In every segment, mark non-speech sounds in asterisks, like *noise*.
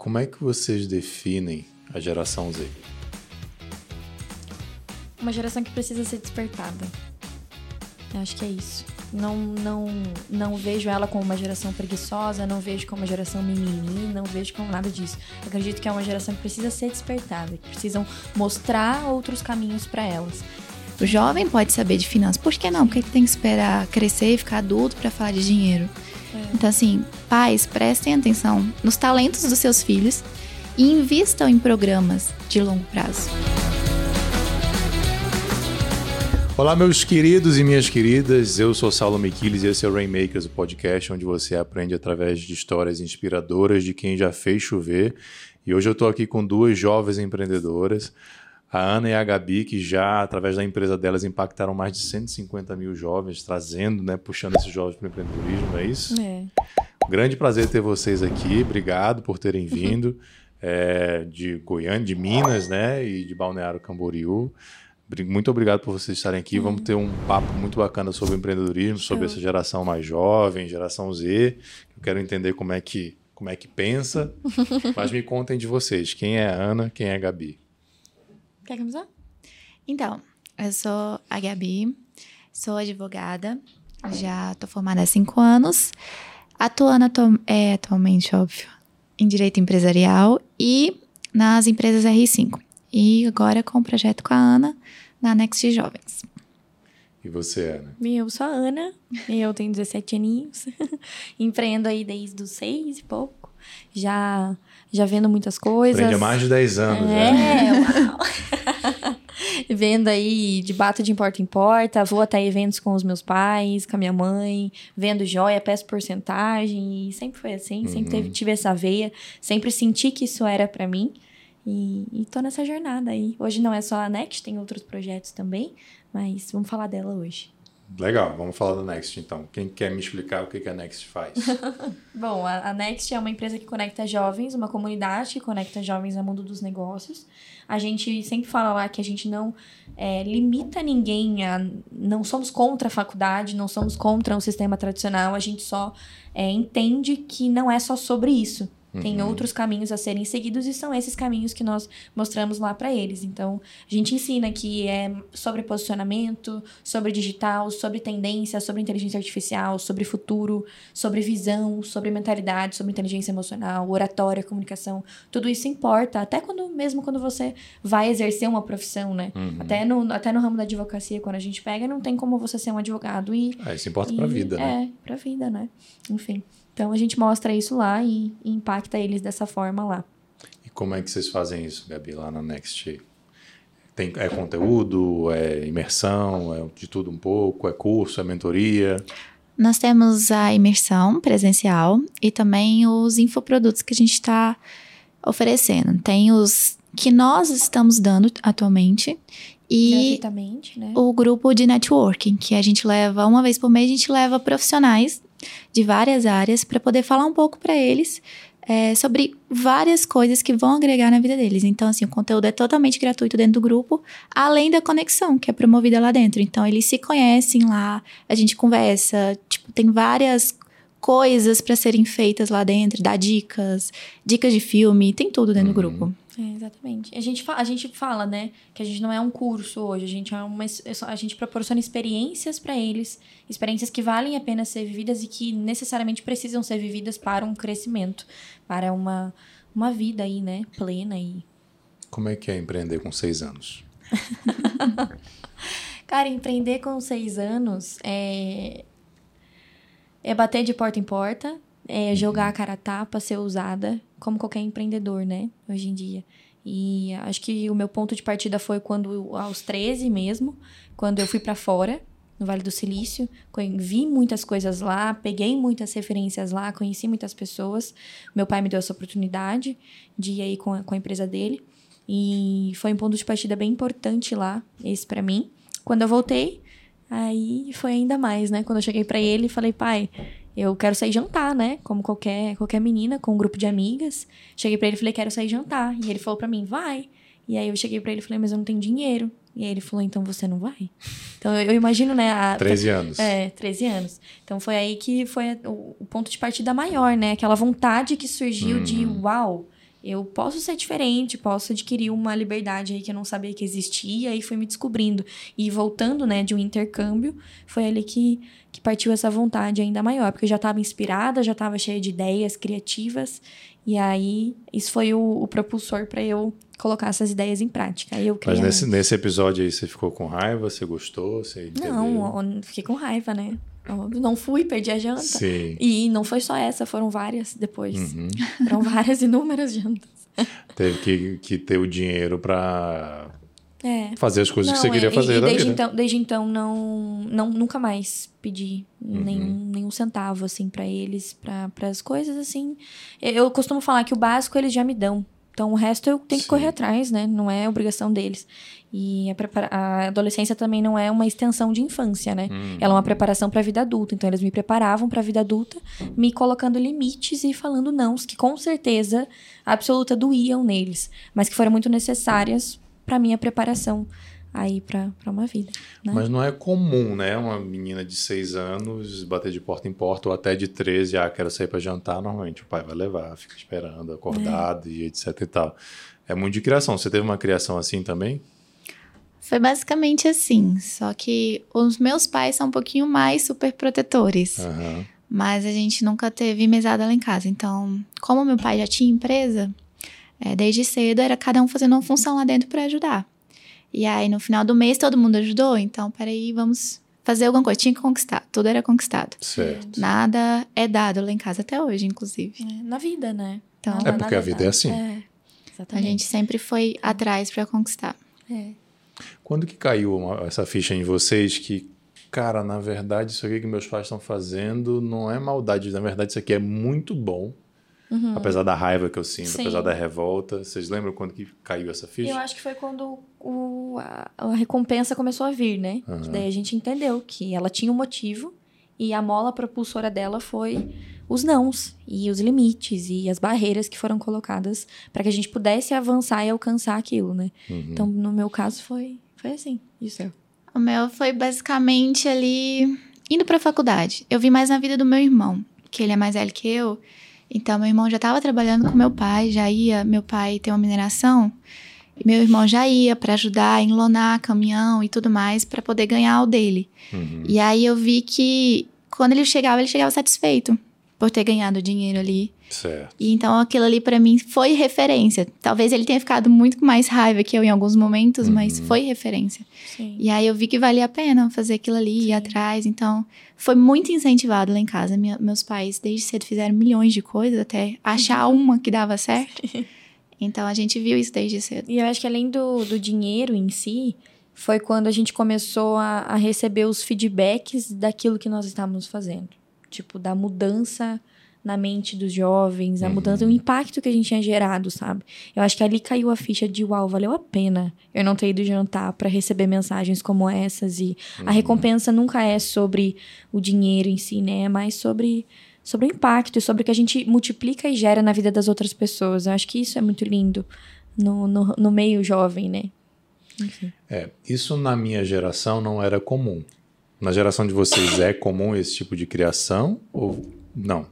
Como é que vocês definem a geração Z? Uma geração que precisa ser despertada. Eu acho que é isso. Não, não, não vejo ela como uma geração preguiçosa, não vejo como uma geração mimimi, não vejo como nada disso. Acredito que é uma geração que precisa ser despertada, que precisam mostrar outros caminhos para elas. O jovem pode saber de finanças, por que não? Porque ele tem que esperar crescer e ficar adulto para falar de dinheiro. É. Então, assim, pais, prestem atenção nos talentos dos seus filhos e invistam em programas de longo prazo. Olá, meus queridos e minhas queridas. Eu sou Saulo Miquiles e esse é o Rainmakers, o podcast onde você aprende através de histórias inspiradoras de quem já fez chover. E hoje eu estou aqui com duas jovens empreendedoras, a Ana e a Gabi, que já, através da empresa delas, impactaram mais de 150 mil jovens, trazendo, né, puxando esses jovens para o empreendedorismo, é isso? É. Grande prazer ter vocês aqui. Obrigado por terem *laughs* vindo. É, de Goiânia, de Minas, né? E de Balneário Camboriú. Muito obrigado por vocês estarem aqui. Uhum. Vamos ter um papo muito bacana sobre empreendedorismo, sobre essa geração mais jovem, geração Z. Eu quero entender como é que, como é que pensa. *laughs* Mas me contem de vocês. Quem é a Ana, quem é a Gabi? Quer começar? Então, eu sou a Gabi, sou advogada, já estou formada há cinco anos, atuando atu é, atualmente, óbvio, em direito empresarial e nas empresas R5. E agora com o projeto com a Ana na Next Jovens. E você, Ana? Eu sou a Ana, eu tenho 17 aninhos, *laughs* empreendo aí desde os seis e pouco, já, já vendo muitas coisas. Empreende há mais de 10 anos, é, né? uau! *laughs* vendo aí de bata de porta em porta, vou até eventos com os meus pais, com a minha mãe, vendo joia, peço porcentagem, e sempre foi assim, uhum. sempre teve, tive essa veia, sempre senti que isso era para mim. E, e tô nessa jornada aí. Hoje não é só a Next, tem outros projetos também, mas vamos falar dela hoje. Legal, vamos falar da Next então. Quem quer me explicar o que, a Next faz? *laughs* Bom, a, a, Next é uma empresa que conecta jovens, uma comunidade que conecta jovens ao mundo dos negócios. A gente sempre fala lá que a gente não é, limita ninguém, a, não somos contra a faculdade, não somos contra um sistema tradicional, a gente só é, entende que não é só sobre isso. Tem uhum. outros caminhos a serem seguidos e são esses caminhos que nós mostramos lá para eles. Então, a gente ensina que é sobre posicionamento, sobre digital, sobre tendência, sobre inteligência artificial, sobre futuro, sobre visão, sobre mentalidade, sobre inteligência emocional, oratória, comunicação. Tudo isso importa, até quando mesmo quando você vai exercer uma profissão, né? Uhum. Até, no, até no ramo da advocacia, quando a gente pega, não tem como você ser um advogado e. Ah, isso importa e, pra vida, né? É, pra vida, né? Enfim. Então a gente mostra isso lá e, e impacta eles dessa forma lá. E como é que vocês fazem isso, Gabi, lá na Next? Tem, é conteúdo, é imersão, é de tudo um pouco, é curso, é mentoria? Nós temos a imersão presencial e também os infoprodutos que a gente está oferecendo. Tem os que nós estamos dando atualmente e né? o grupo de networking, que a gente leva uma vez por mês, a gente leva profissionais de várias áreas para poder falar um pouco para eles é, sobre várias coisas que vão agregar na vida deles. Então, assim, o conteúdo é totalmente gratuito dentro do grupo, além da conexão que é promovida lá dentro. Então, eles se conhecem lá, a gente conversa, tipo, tem várias coisas para serem feitas lá dentro, dá dicas, dicas de filme, tem tudo dentro uhum. do grupo. É, exatamente. A gente, a gente fala, né, que a gente não é um curso hoje, a gente é uma é a gente proporciona experiências para eles, experiências que valem a pena ser vividas e que necessariamente precisam ser vividas para um crescimento, para uma uma vida aí, né, plena e Como é que é empreender com seis anos? *laughs* Cara, empreender com seis anos é é bater de porta em porta, é jogar a cara a tapa, ser usada, como qualquer empreendedor, né? Hoje em dia. E acho que o meu ponto de partida foi quando, aos 13 mesmo, quando eu fui para fora, no Vale do Silício, vi muitas coisas lá, peguei muitas referências lá, conheci muitas pessoas. Meu pai me deu essa oportunidade de ir aí com a, com a empresa dele. E foi um ponto de partida bem importante lá, esse para mim. Quando eu voltei, aí foi ainda mais, né? Quando eu cheguei para ele, falei, pai, eu quero sair jantar, né? Como qualquer, qualquer menina, com um grupo de amigas. Cheguei para ele e falei, quero sair jantar. E ele falou para mim, vai. E aí eu cheguei para ele e falei, mas eu não tenho dinheiro. E aí ele falou, então você não vai? Então eu, eu imagino, né? A, 13 anos. É, 13 anos. Então foi aí que foi o, o ponto de partida maior, né? Aquela vontade que surgiu de, uhum. uau, eu posso ser diferente, posso adquirir uma liberdade aí que eu não sabia que existia e fui me descobrindo. E voltando, né, de um intercâmbio, foi ali que, que partiu essa vontade ainda maior, porque eu já estava inspirada, já estava cheia de ideias criativas, e aí isso foi o, o propulsor para eu colocar essas ideias em prática. Aí eu Mas nesse, nesse episódio aí você ficou com raiva, você gostou, você? Não, fiquei com raiva, né? Não fui, perdi a janta. Sim. E não foi só essa, foram várias depois. Uhum. *laughs* Foram várias inúmeras jantas. Teve que, que ter o dinheiro para é. fazer as coisas não, que você queria é, fazer e, da desde vida. Então, desde então, não, não, nunca mais pedi uhum. nenhum, nenhum centavo, assim, para eles, para as coisas, assim. Eu costumo falar que o básico eles já me dão. Então, o resto eu tenho Sim. que correr atrás, né? Não é obrigação deles. E a, a, adolescência também não é uma extensão de infância, né? Hum. Ela é uma preparação para a vida adulta. Então, eles me preparavam para a vida adulta, me colocando limites e falando não, que com certeza absoluta doíam neles, mas que foram muito necessárias para minha preparação aí para uma vida. Né? Mas não é comum, né? Uma menina de seis anos bater de porta em porta ou até de 13, ah, quero sair para jantar. Normalmente o pai vai levar, fica esperando, acordado é. e etc e tal. É muito de criação. Você teve uma criação assim também? Foi basicamente assim, só que os meus pais são um pouquinho mais super protetores. Uhum. Mas a gente nunca teve mesada lá em casa. Então, como meu pai já tinha empresa, é, desde cedo era cada um fazendo uma função lá dentro para ajudar. E aí, no final do mês, todo mundo ajudou. Então, peraí, vamos fazer alguma coisa. Tinha que conquistar. Tudo era conquistado. Certo. Nada é dado lá em casa até hoje, inclusive. É, na vida, né? Então, é porque a vida é assim. É, exatamente. A gente sempre foi atrás para conquistar. É. Quando que caiu uma, essa ficha em vocês que, cara, na verdade, isso aqui que meus pais estão fazendo não é maldade, na verdade, isso aqui é muito bom. Uhum. Apesar da raiva que eu sinto, Sim. apesar da revolta. Vocês lembram quando que caiu essa ficha? Eu acho que foi quando o, a, a recompensa começou a vir, né? Uhum. Daí a gente entendeu que ela tinha um motivo e a mola propulsora dela foi os nãos e os limites e as barreiras que foram colocadas para que a gente pudesse avançar e alcançar aquilo, né? Uhum. Então, no meu caso, foi, foi assim. E o seu? O meu foi basicamente ali indo para a faculdade. Eu vi mais na vida do meu irmão, que ele é mais velho que eu. Então, meu irmão já estava trabalhando com meu pai, já ia. Meu pai tem uma mineração. E meu irmão já ia para ajudar a enlonar caminhão e tudo mais para poder ganhar o dele. Uhum. E aí eu vi que quando ele chegava, ele chegava satisfeito por ter ganhado dinheiro ali. Certo. E então aquilo ali para mim foi referência. Talvez ele tenha ficado muito com mais raiva que eu em alguns momentos, uhum. mas foi referência. Sim. E aí eu vi que valia a pena fazer aquilo ali, Sim. ir atrás. Então foi muito incentivado lá em casa. Minha, meus pais desde cedo fizeram milhões de coisas até achar uhum. uma que dava certo. então a gente viu isso desde cedo. E eu acho que além do, do dinheiro em si, foi quando a gente começou a, a receber os feedbacks daquilo que nós estávamos fazendo tipo, da mudança na mente dos jovens, a uhum. mudança, o impacto que a gente tinha gerado, sabe? Eu acho que ali caiu a ficha de uau, valeu a pena eu não ter ido jantar para receber mensagens como essas e uhum. a recompensa nunca é sobre o dinheiro em si, né? É mais sobre sobre o impacto e sobre o que a gente multiplica e gera na vida das outras pessoas. Eu acho que isso é muito lindo no, no, no meio jovem, né? Enfim. É, isso na minha geração não era comum. Na geração de vocês é comum esse tipo de criação ou não?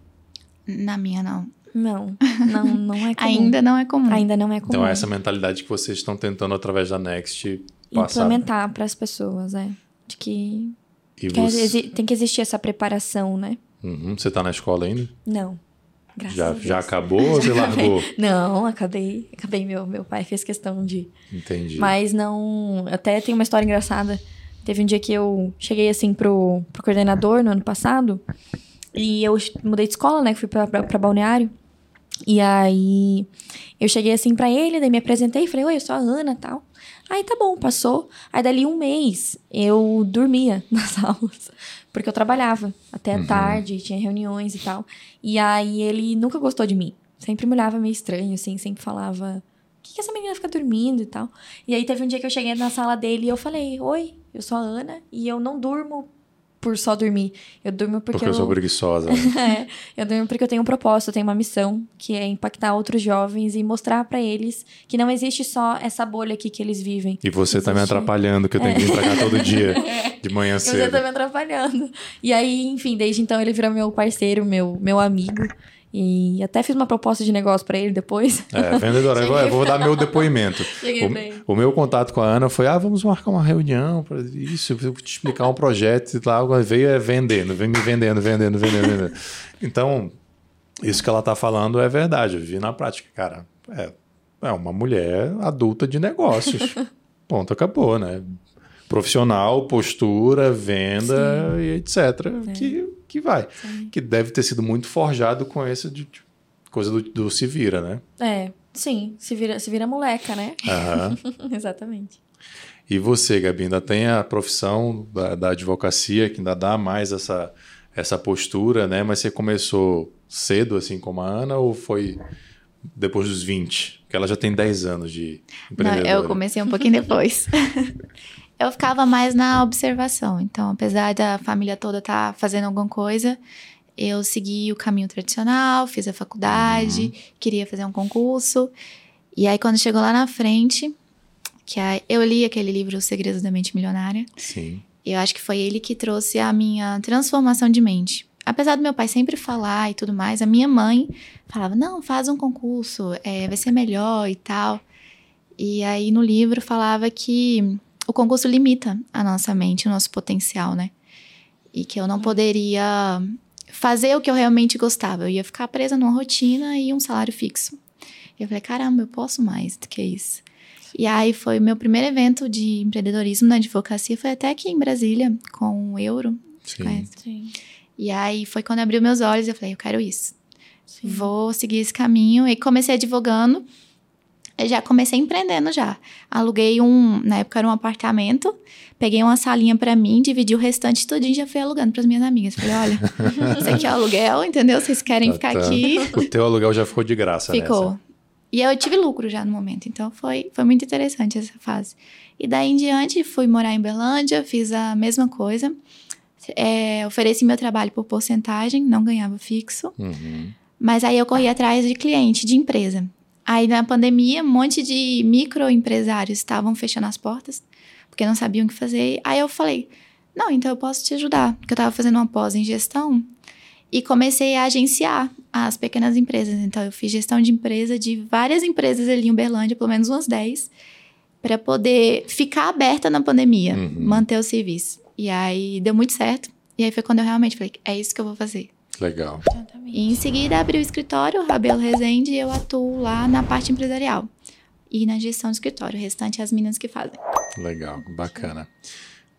Na minha, não. Não, não, não é *laughs* comum. Ainda não é comum. Ainda não é comum. Então, é essa mentalidade que vocês estão tentando, através da Next, passar. Implementar para as pessoas, é. De que, que você... tem que existir essa preparação, né? Uhum. Você está na escola ainda? Não. Graças já, a Deus. já acabou ou você *laughs* largou? não, acabei. Acabei. Meu, meu pai fez questão de. Entendi. Mas não. Até tem uma história engraçada Teve um dia que eu cheguei assim pro, pro coordenador no ano passado. E eu mudei de escola, né? Fui pra, pra, pra balneário. E aí eu cheguei assim para ele, daí me apresentei, falei, oi, eu sou a Ana tal. Aí tá bom, passou. Aí dali um mês eu dormia *laughs* nas aulas, porque eu trabalhava até uhum. tarde, tinha reuniões e tal. E aí ele nunca gostou de mim. Sempre me olhava meio estranho, assim, sempre falava que, que essa menina fica dormindo e tal? E aí teve um dia que eu cheguei na sala dele e eu falei, oi, eu sou a Ana e eu não durmo por só dormir. Eu durmo porque, porque eu... eu sou preguiçosa. *laughs* é, eu durmo porque eu tenho um propósito, eu tenho uma missão, que é impactar outros jovens e mostrar para eles que não existe só essa bolha aqui que eles vivem. E você existe... tá me atrapalhando, que eu tenho que vir pra cá todo dia, *laughs* de manhã cedo. Você tá me atrapalhando. E aí, enfim, desde então ele virou meu parceiro, meu, meu amigo. E até fiz uma proposta de negócio para ele depois. É, vendedora, eu vou dar meu depoimento. *laughs* Cheguei bem. O, o, meu contato com a Ana foi: ah, vamos marcar uma reunião para isso, eu vou te explicar um projeto e tal. Veio é vendendo, vem me vendendo, vendendo, vendendo, vendendo. Então, isso que ela tá falando é verdade, eu vi na prática, cara. É, é uma mulher adulta de negócios. *laughs* Ponto, acabou, né? Profissional, postura, venda Sim. e etc. É. Que que vai. Sim. Que deve ter sido muito forjado com essa de, de, coisa do, do, se vira, né? É, sim. Se vira, se vira moleca, né? Uhum. *laughs* Exatamente. E você, Gabi, ainda tem a profissão da, da, advocacia que ainda dá mais essa, essa postura, né? Mas você começou cedo, assim como a Ana, ou foi depois dos 20? Porque ela já tem 10 anos de empreendedora. Não, eu comecei um pouquinho depois. *laughs* eu ficava mais na observação. Então, apesar da família toda estar tá fazendo alguma coisa, eu segui o caminho tradicional, fiz a faculdade, uhum. queria fazer um concurso. E aí, quando chegou lá na frente, que eu li aquele livro Os Segredos da Mente Milionária. Sim. Eu acho que foi ele que trouxe a minha transformação de mente. Apesar do meu pai sempre falar e tudo mais, a minha mãe falava: não, faz um concurso, é, vai ser melhor e tal. E aí no livro falava que o concurso limita a nossa mente, o nosso potencial, né? E que eu não poderia fazer o que eu realmente gostava. Eu ia ficar presa numa rotina e um salário fixo. E eu falei, caramba, eu posso mais do que isso. E aí foi o meu primeiro evento de empreendedorismo na advocacia, foi até aqui em Brasília, com o Euro. Sim. Sim. E aí foi quando abriu meus olhos e eu falei, eu quero isso. Sim. Vou seguir esse caminho. E comecei advogando já comecei empreendendo já. Aluguei um, na época era um apartamento, peguei uma salinha para mim, dividi o restante tudinho e já fui alugando para as minhas amigas. Falei, olha, *laughs* isso aqui é aluguel, entendeu? Vocês querem tá, ficar tá. aqui. O teu aluguel já ficou de graça, Ficou. Nessa. E eu tive lucro já no momento, então foi, foi muito interessante essa fase. E daí em diante fui morar em Berlândia, fiz a mesma coisa. É, ofereci meu trabalho por porcentagem, não ganhava fixo. Uhum. Mas aí eu corri atrás de cliente, de empresa. Aí na pandemia, um monte de microempresários estavam fechando as portas, porque não sabiam o que fazer. Aí eu falei: "Não, então eu posso te ajudar", porque eu estava fazendo uma pós em gestão e comecei a agenciar as pequenas empresas. Então eu fiz gestão de empresa de várias empresas ali em Uberlândia, pelo menos umas 10, para poder ficar aberta na pandemia, uhum. manter o serviço. E aí deu muito certo. E aí foi quando eu realmente falei: "É isso que eu vou fazer". Legal. E em seguida abri o escritório, Rabelo Rezende, e eu atuo lá na parte empresarial e na gestão do escritório. O restante é as meninas que fazem. Legal, bacana.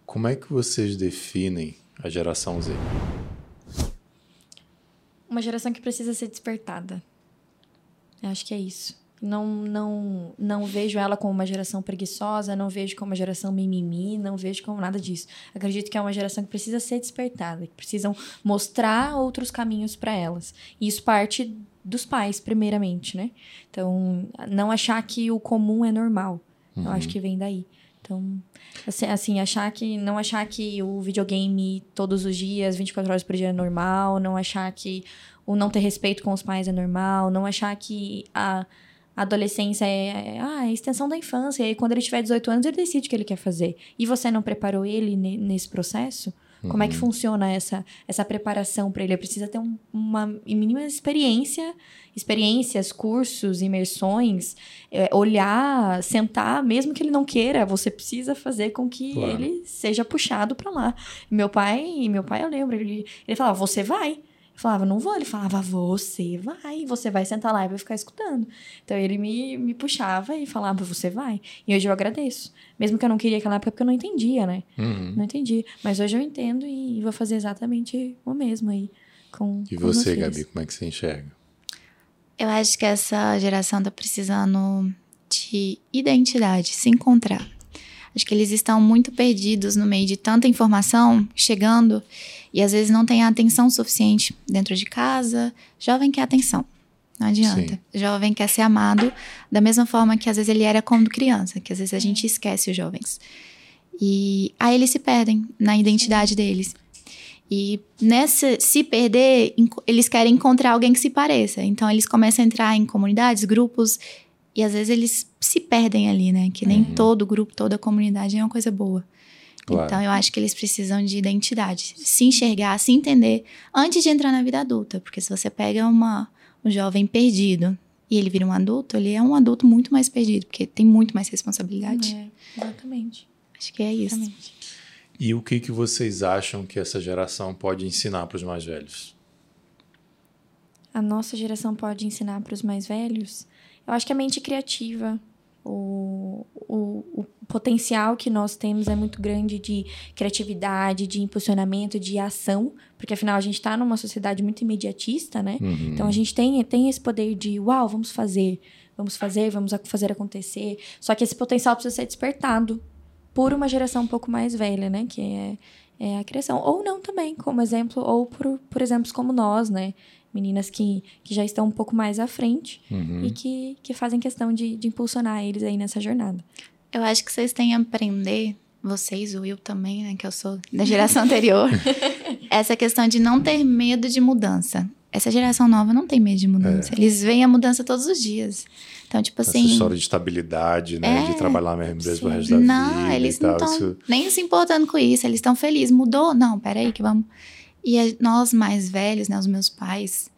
Como é que vocês definem a geração Z? Uma geração que precisa ser despertada. Eu acho que é isso. Não, não, não vejo ela como uma geração preguiçosa, não vejo como uma geração mimimi, não vejo como nada disso. Acredito que é uma geração que precisa ser despertada, que precisam mostrar outros caminhos para elas. E isso parte dos pais, primeiramente, né? Então, não achar que o comum é normal. Uhum. Eu acho que vem daí. Então, assim, assim, achar que. Não achar que o videogame todos os dias, 24 horas por dia é normal, não achar que o não ter respeito com os pais é normal, não achar que a a adolescência é, é, ah, é a extensão da infância. E aí, quando ele tiver 18 anos, ele decide o que ele quer fazer. E você não preparou ele nesse processo? Uhum. Como é que uhum. funciona essa, essa preparação para ele? Ele precisa ter um, uma mínima experiência, experiências, cursos, imersões, é, olhar, sentar, mesmo que ele não queira, você precisa fazer com que claro. ele seja puxado para lá. Meu pai, meu pai eu lembro, ele, ele falava, você vai falava, não vou. Ele falava, você vai, você vai sentar lá e vai ficar escutando. Então ele me, me puxava e falava, você vai. E hoje eu agradeço. Mesmo que eu não queria aquela época, porque eu não entendia, né? Uhum. Não entendi. Mas hoje eu entendo e vou fazer exatamente o mesmo aí. Com, e com você, Gabi, como é que você enxerga? Eu acho que essa geração tá precisando de identidade, se encontrar. Acho que eles estão muito perdidos no meio de tanta informação chegando e às vezes não tem a atenção suficiente dentro de casa. Jovem quer atenção. Não adianta. Sim. Jovem quer ser amado da mesma forma que às vezes ele era quando criança, que às vezes a gente esquece os jovens. E aí eles se perdem na identidade deles. E nessa se perder, eles querem encontrar alguém que se pareça. Então eles começam a entrar em comunidades, grupos, e às vezes eles se perdem ali, né? Que nem uhum. todo grupo, toda comunidade é uma coisa boa. Claro. Então, eu acho que eles precisam de identidade, se enxergar, se entender antes de entrar na vida adulta. Porque se você pega uma, um jovem perdido e ele vira um adulto, ele é um adulto muito mais perdido, porque tem muito mais responsabilidade. É, exatamente. Acho que é isso. exatamente. E o que, que vocês acham que essa geração pode ensinar para os mais velhos? A nossa geração pode ensinar para os mais velhos? Eu acho que a mente criativa, o, o, o potencial que nós temos é muito grande de criatividade, de impulsionamento, de ação, porque afinal a gente está numa sociedade muito imediatista, né? Uhum. Então a gente tem, tem esse poder de, uau, vamos fazer, vamos fazer, vamos fazer acontecer. Só que esse potencial precisa ser despertado por uma geração um pouco mais velha, né? Que é, é a criação. Ou não também, como exemplo, ou por, por exemplos como nós, né? Meninas que, que já estão um pouco mais à frente Uhum. e que, que fazem questão de, de impulsionar eles aí nessa jornada. Eu acho que vocês têm a aprender, vocês, o Will também, né, que eu sou da geração anterior, *laughs* essa questão de não ter medo de mudança. Essa geração nova não tem medo de mudança. Eles veem a mudança todos os dias. Então, tipo Essa assim. história de estabilidade, né? É, de trabalhar na mesma empresa pro resto da não, vida eles e tal. não estão Isso- nem se importando com isso. Eles estão felizes. Mudou? Não, peraí, que vamos. E nós mais velhos, né, os meus pais,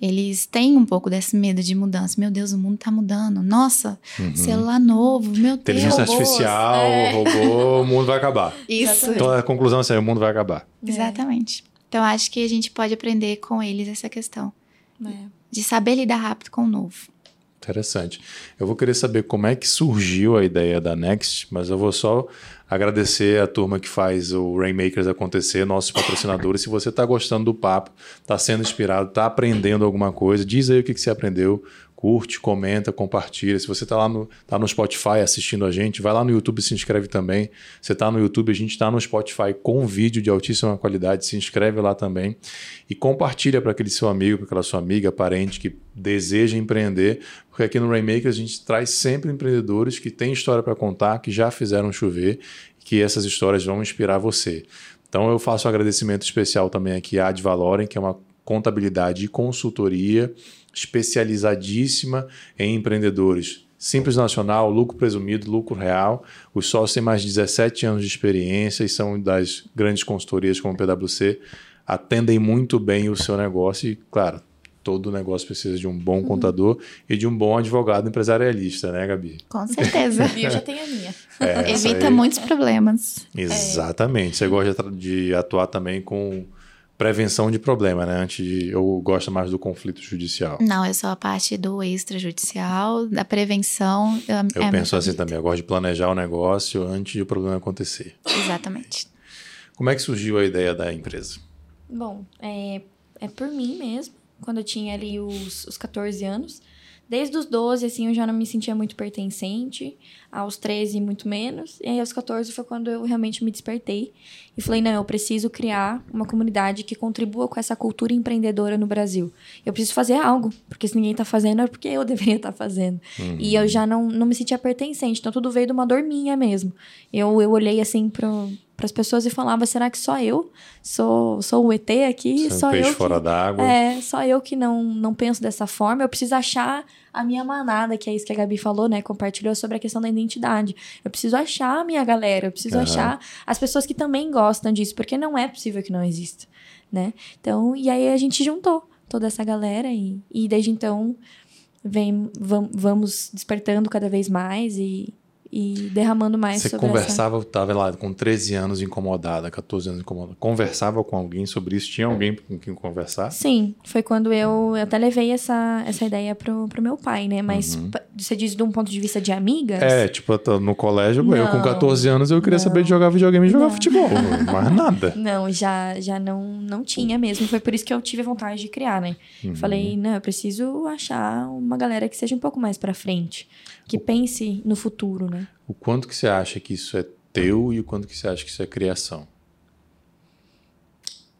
eles têm um pouco desse medo de mudança. Meu Deus, o mundo tá mudando. Nossa, celular novo, meu Deus. Inteligência robôs, artificial, é. robô, o mundo vai acabar. Isso. Então a conclusão é essa, o mundo vai acabar. Exatamente. Então, acho que a gente pode aprender com eles essa questão É. de saber lidar rápido com o novo. Interessante. Eu vou querer saber como é que surgiu a ideia da Next, mas eu vou só agradecer a turma que faz o Rainmakers acontecer, nossos patrocinadores. Se você está gostando do papo, está sendo inspirado, está aprendendo alguma coisa, diz aí o que, que você aprendeu, curte, comenta, compartilha. Se você está lá no, tá no Spotify assistindo a gente, vai lá no YouTube e se inscreve também. Você está no YouTube, a gente está no Spotify com vídeo de altíssima qualidade, se inscreve lá também e compartilha para aquele seu amigo, para aquela sua amiga, parente que deseja empreender, porque aqui no Rainmakers a gente traz sempre empreendedores que têm história para contar, que já fizeram chover, que essas histórias vão inspirar você. Então eu faço um agradecimento especial também aqui à Ad Valorem, que é uma contabilidade e consultoria especializadíssima em empreendedores. Simples Nacional, lucro presumido, lucro real. Os sócios têm mais de 17 anos de experiência e são das grandes consultorias como o PwC. Atendem muito bem o seu negócio e, claro, todo negócio precisa de um bom contador e de um bom advogado empresarialista, né, Gabi? Com *laughs* certeza. E eu já tenho a minha. É, Evita aí- muitos problemas. Exatamente. Você gosta de atuar também com prevenção de problema, né? Antes de. Eu gosto mais do conflito judicial. Não, eu sou a parte do extrajudicial, da prevenção. Eu, Eu é penso assim também. Eu gosto de planejar o negócio antes de o problema acontecer. Exatamente. Como é que surgiu a ideia da empresa? Bom, é, é por mim mesmo, quando eu tinha ali os, os 14 anos. Desde os 12, assim, eu já não me sentia muito pertencente. Aos 13, muito menos. E aí, aos 14, foi quando eu realmente me despertei. E falei, não, eu preciso criar uma comunidade que contribua com essa cultura empreendedora no Brasil. Eu preciso fazer algo. Porque se ninguém tá fazendo, é porque eu *laughs* deveria estar fazendo. E eu já não, não me sentia pertencente. Então, tudo veio de uma dor minha mesmo. Eu, eu olhei, assim, pro, pras pessoas e falava, será que só eu sou, sou o ET aqui? Um só peixe eu fora que... d'água. É, só eu que não, não penso dessa forma. Eu preciso achar a minha manada, que é isso que a Gabi falou, né? Compartilhou sobre a questão da identidade. Eu preciso achar a minha galera, eu preciso Aham. achar as pessoas que também gostam disso, porque não é possível que não exista, né? Então, e aí a gente juntou toda essa galera e, e desde então vem, vam- vamos despertando cada vez mais e, e derramando mais Você sobre conversava, estava lá com 13 anos incomodada, 14 anos incomodada. Conversava com alguém sobre isso? Tinha alguém com quem conversar? essa... Sim, foi quando eu, eu até levei essa, essa ideia pro, pro meu pai, né? Mas pa- você diz de um ponto de vista de amigas? Uhum. É, tipo, no colégio, eu com Não. 14 anos eu queria saber de jogar videogame e jogar futebol. *laughs* Mais nada. Não, já, já não, não tinha mesmo. Foi por isso que eu tive a vontade de criar, né? Uhum. Falei, não, eu preciso achar uma galera que seja um pouco mais pra frente. Que pense no futuro, né? O quanto que você acha que isso é teu e o quanto que você acha que isso é criação?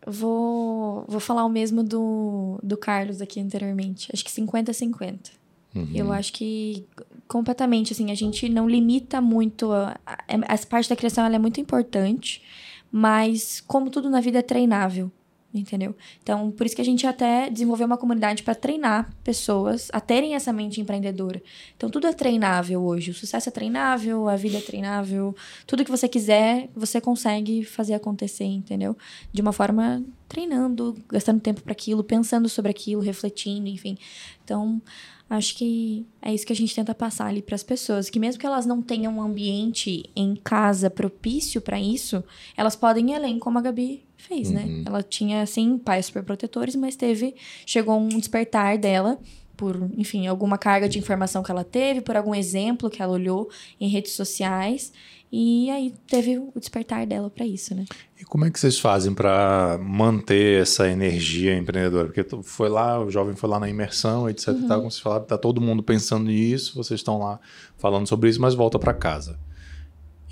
Vou, vou falar o mesmo do, do Carlos aqui anteriormente. Acho que 50-50. Uhum. Eu acho que completamente, assim, a gente não limita muito. A, a, essa parte da criação ela é muito importante, mas como tudo na vida é treinável. Entendeu? Então, por isso que a gente até desenvolveu uma comunidade para treinar pessoas a terem essa mente empreendedora. Então, tudo é treinável hoje. O sucesso é treinável, a vida é treinável. Tudo que você quiser, você consegue fazer acontecer, entendeu? De uma forma treinando, gastando tempo para aquilo, pensando sobre aquilo, refletindo, enfim. Então, acho que é isso que a gente tenta passar ali para as pessoas, que mesmo que elas não tenham um ambiente em casa propício para isso, elas podem ir além, como a Gabi fez, né? Uhum. Ela tinha, assim, pais super protetores, mas teve. Chegou um despertar dela por, enfim, alguma carga de informação que ela teve, por algum exemplo que ela olhou em redes sociais. E aí teve o despertar dela para isso, né? E como é que vocês fazem para manter essa energia empreendedora? Porque foi lá, o jovem foi lá na imersão, etc. Uhum. Tal, como vocês falaram, tá todo mundo pensando nisso, vocês estão lá falando sobre isso, mas volta para casa.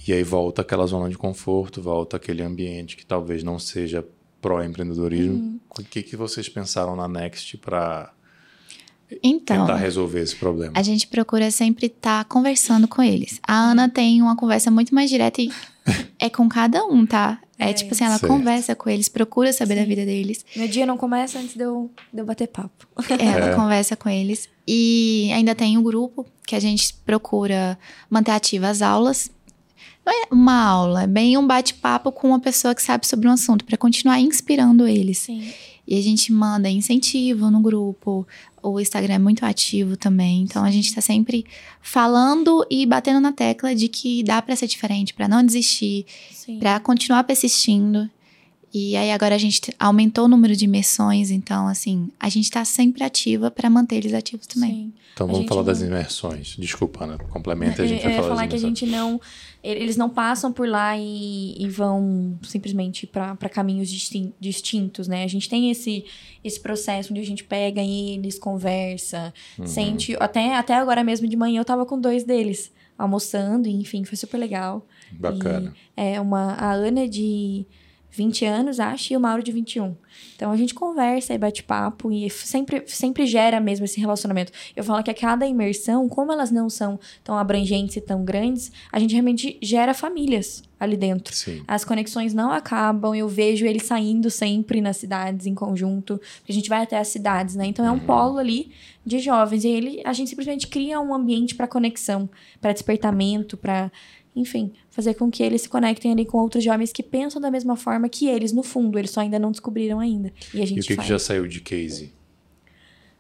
E aí volta aquela zona de conforto, volta aquele ambiente que talvez não seja pró-empreendedorismo. Uhum. O que, que vocês pensaram na Next para Então, tentar resolver esse problema? a gente procura sempre estar conversando com eles. A Ana tem uma conversa muito mais direta e *laughs* é com cada um, tá? É, É, tipo assim, ela certo. conversa com eles, procura saber da Sim. vida deles. Meu dia não começa antes de eu, de eu bater papo. Ela É. conversa com eles. E ainda tem um grupo que a gente procura manter ativa as aulas. Não é uma aula, é bem um bate-papo com uma pessoa que sabe sobre um assunto, para continuar inspirando eles. Sim. E a gente manda incentivo no grupo. O Instagram é muito ativo também. Então a gente tá sempre falando e batendo na tecla de que dá para ser diferente, para não desistir, para continuar persistindo. E aí agora a gente te- aumentou o número de imersões, então assim, a gente tá sempre ativa para manter eles ativos também. Sim. Então A vamos falar das não- imersões. Desculpa, Ana, complementa e a Eu gente vai ia falar, falar das que a gente não. Eles não passam por lá e, e vão simplesmente para caminhos distin- distintos, né? A gente tem esse, esse processo onde a gente pega eles, conversa, Uhum. sente. Até, até agora mesmo de manhã eu tava com dois deles, almoçando, e, enfim, foi super legal. Bacana. É uma. A Ana é de 20 anos, acho, e o Mauro de 21. Então a gente conversa e bate papo e sempre, sempre gera mesmo esse relacionamento. Eu falo que a cada imersão, como elas não são tão abrangentes e tão grandes, a gente realmente gera famílias ali dentro. Sim. As conexões não acabam, eu vejo eles saindo sempre nas cidades em conjunto, porque a gente vai até as cidades, né? Então é um polo ali de jovens e ele, a gente simplesmente cria um ambiente para conexão, para despertamento, para enfim, fazer com que eles se conectem ali com outros jovens que pensam da mesma forma que eles, no fundo, eles só ainda não descobriram ainda. E a E gente o que, que faz. já saiu de case?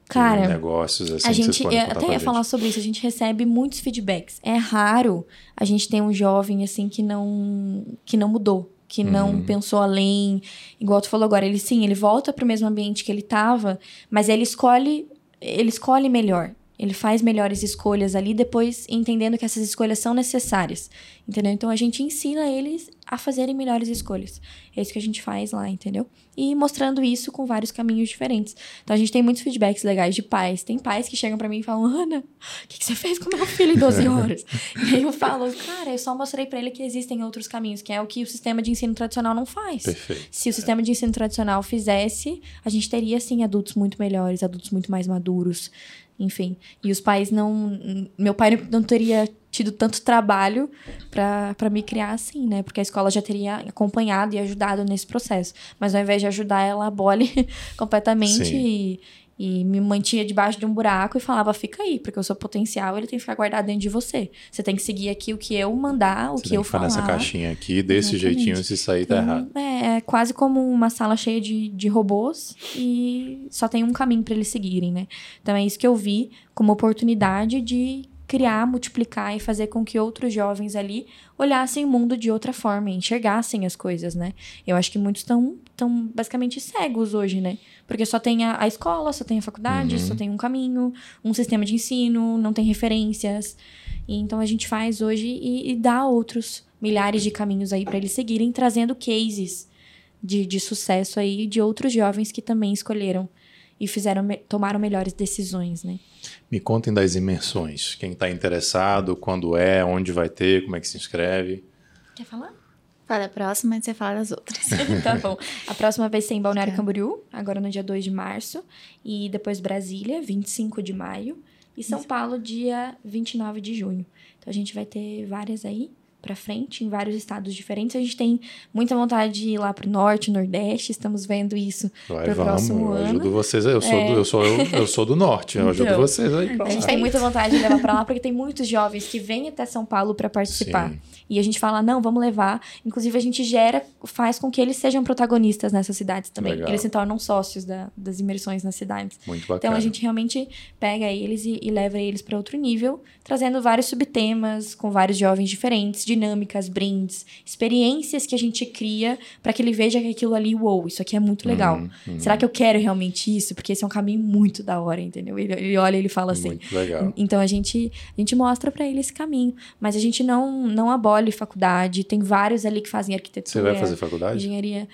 Cara, negócios assim a que vocês gente, até ia gente? falar sobre isso, a gente recebe muitos feedbacks. É raro a gente ter um jovem assim que não que não mudou, que não Uhum. pensou além, igual tu falou agora, ele sim, ele volta pro mesmo ambiente que ele tava, mas ele escolhe, ele escolhe melhor. Ele faz melhores escolhas ali, depois entendendo que essas escolhas são necessárias. Entendeu? Então a gente ensina eles a fazerem melhores escolhas. É isso que a gente faz lá, entendeu? E mostrando isso com vários caminhos diferentes. Então a gente tem muitos feedbacks legais de pais. Tem pais que chegam pra mim e falam: Ana, o que, que você fez com meu filho em 12 horas? *laughs* e aí eu falo: Cara, eu só mostrei pra ele que existem outros caminhos, que é o que o sistema de ensino tradicional não faz. Perfeito. Se o sistema de ensino tradicional fizesse, a gente teria, sim, adultos muito melhores, adultos muito mais maduros, enfim. E os pais não. Meu pai não teria tido tanto trabalho pra me criar assim, né? Porque a escola já teria acompanhado e ajudado nesse processo. Mas ao invés de ajudar, ela abole *laughs* completamente e, e me mantinha debaixo de um buraco e falava: fica aí, porque o seu potencial ele tem que ficar guardado dentro de você. Você tem que seguir aqui o que eu mandar, o Você que tem eu que ficar falar. nessa caixinha aqui, desse Exatamente. jeitinho, se sair tá errado. Então, É, é quase como uma sala cheia de, de robôs e só tem um caminho para eles seguirem, né? Então é isso que eu vi como oportunidade de criar, multiplicar e fazer com que outros jovens ali olhassem o mundo de outra forma, enxergassem as coisas, né? Eu acho que muitos estão tão basicamente cegos hoje, né? Porque só tem a, a escola, só tem a faculdade, Uhum. só tem um caminho, um sistema de ensino, não tem referências. E então a gente faz hoje e, e dá outros milhares de caminhos aí para eles seguirem, trazendo cases de, de sucesso aí de outros jovens que também escolheram e fizeram tomaram melhores decisões, né? Me contem das imersões. Quem está interessado, quando é, onde vai ter, como é que se inscreve. Quer falar? Fala a próxima e você fala das outras. *laughs* tá bom. A próxima vai ser em Balneário Tá. Camboriú, agora no dia 2 de março. E depois Brasília, 25 de maio. E São Paulo, dia 29 de junho. Então a gente vai ter várias aí. Para frente em vários estados diferentes. A gente tem muita vontade de ir lá pro norte, nordeste, estamos vendo isso pro vamos, próximo eu ano. ajudo vocês. aí. Eu sou, É. do, eu, sou, eu, eu sou do norte, eu ajudo Então, vocês aí. A gente tem muita vontade de levar pra lá porque tem muitos jovens que vêm até São Paulo para participar. Sim. E a gente fala, não, vamos levar. Inclusive, a gente gera, faz com que eles sejam protagonistas nessas cidades também. Legal. Eles se tornam sócios da- das imersões nas cidades. Muito bacana. Então a gente realmente pega eles e, e leva eles para outro nível, trazendo vários subtemas com vários jovens diferentes, dinâmicas, brindes, experiências que a gente cria para que ele veja que aquilo ali, uou, isso aqui é muito legal. Uhum, uhum. Será que eu quero realmente isso? Porque esse é um caminho muito da hora, entendeu? Ele, ele olha e ele fala assim. Muito legal. Então a gente, a gente mostra para ele esse caminho, mas a gente não não abole faculdade. Tem vários ali que fazem arquitetura, Você vai fazer faculdade? engenharia.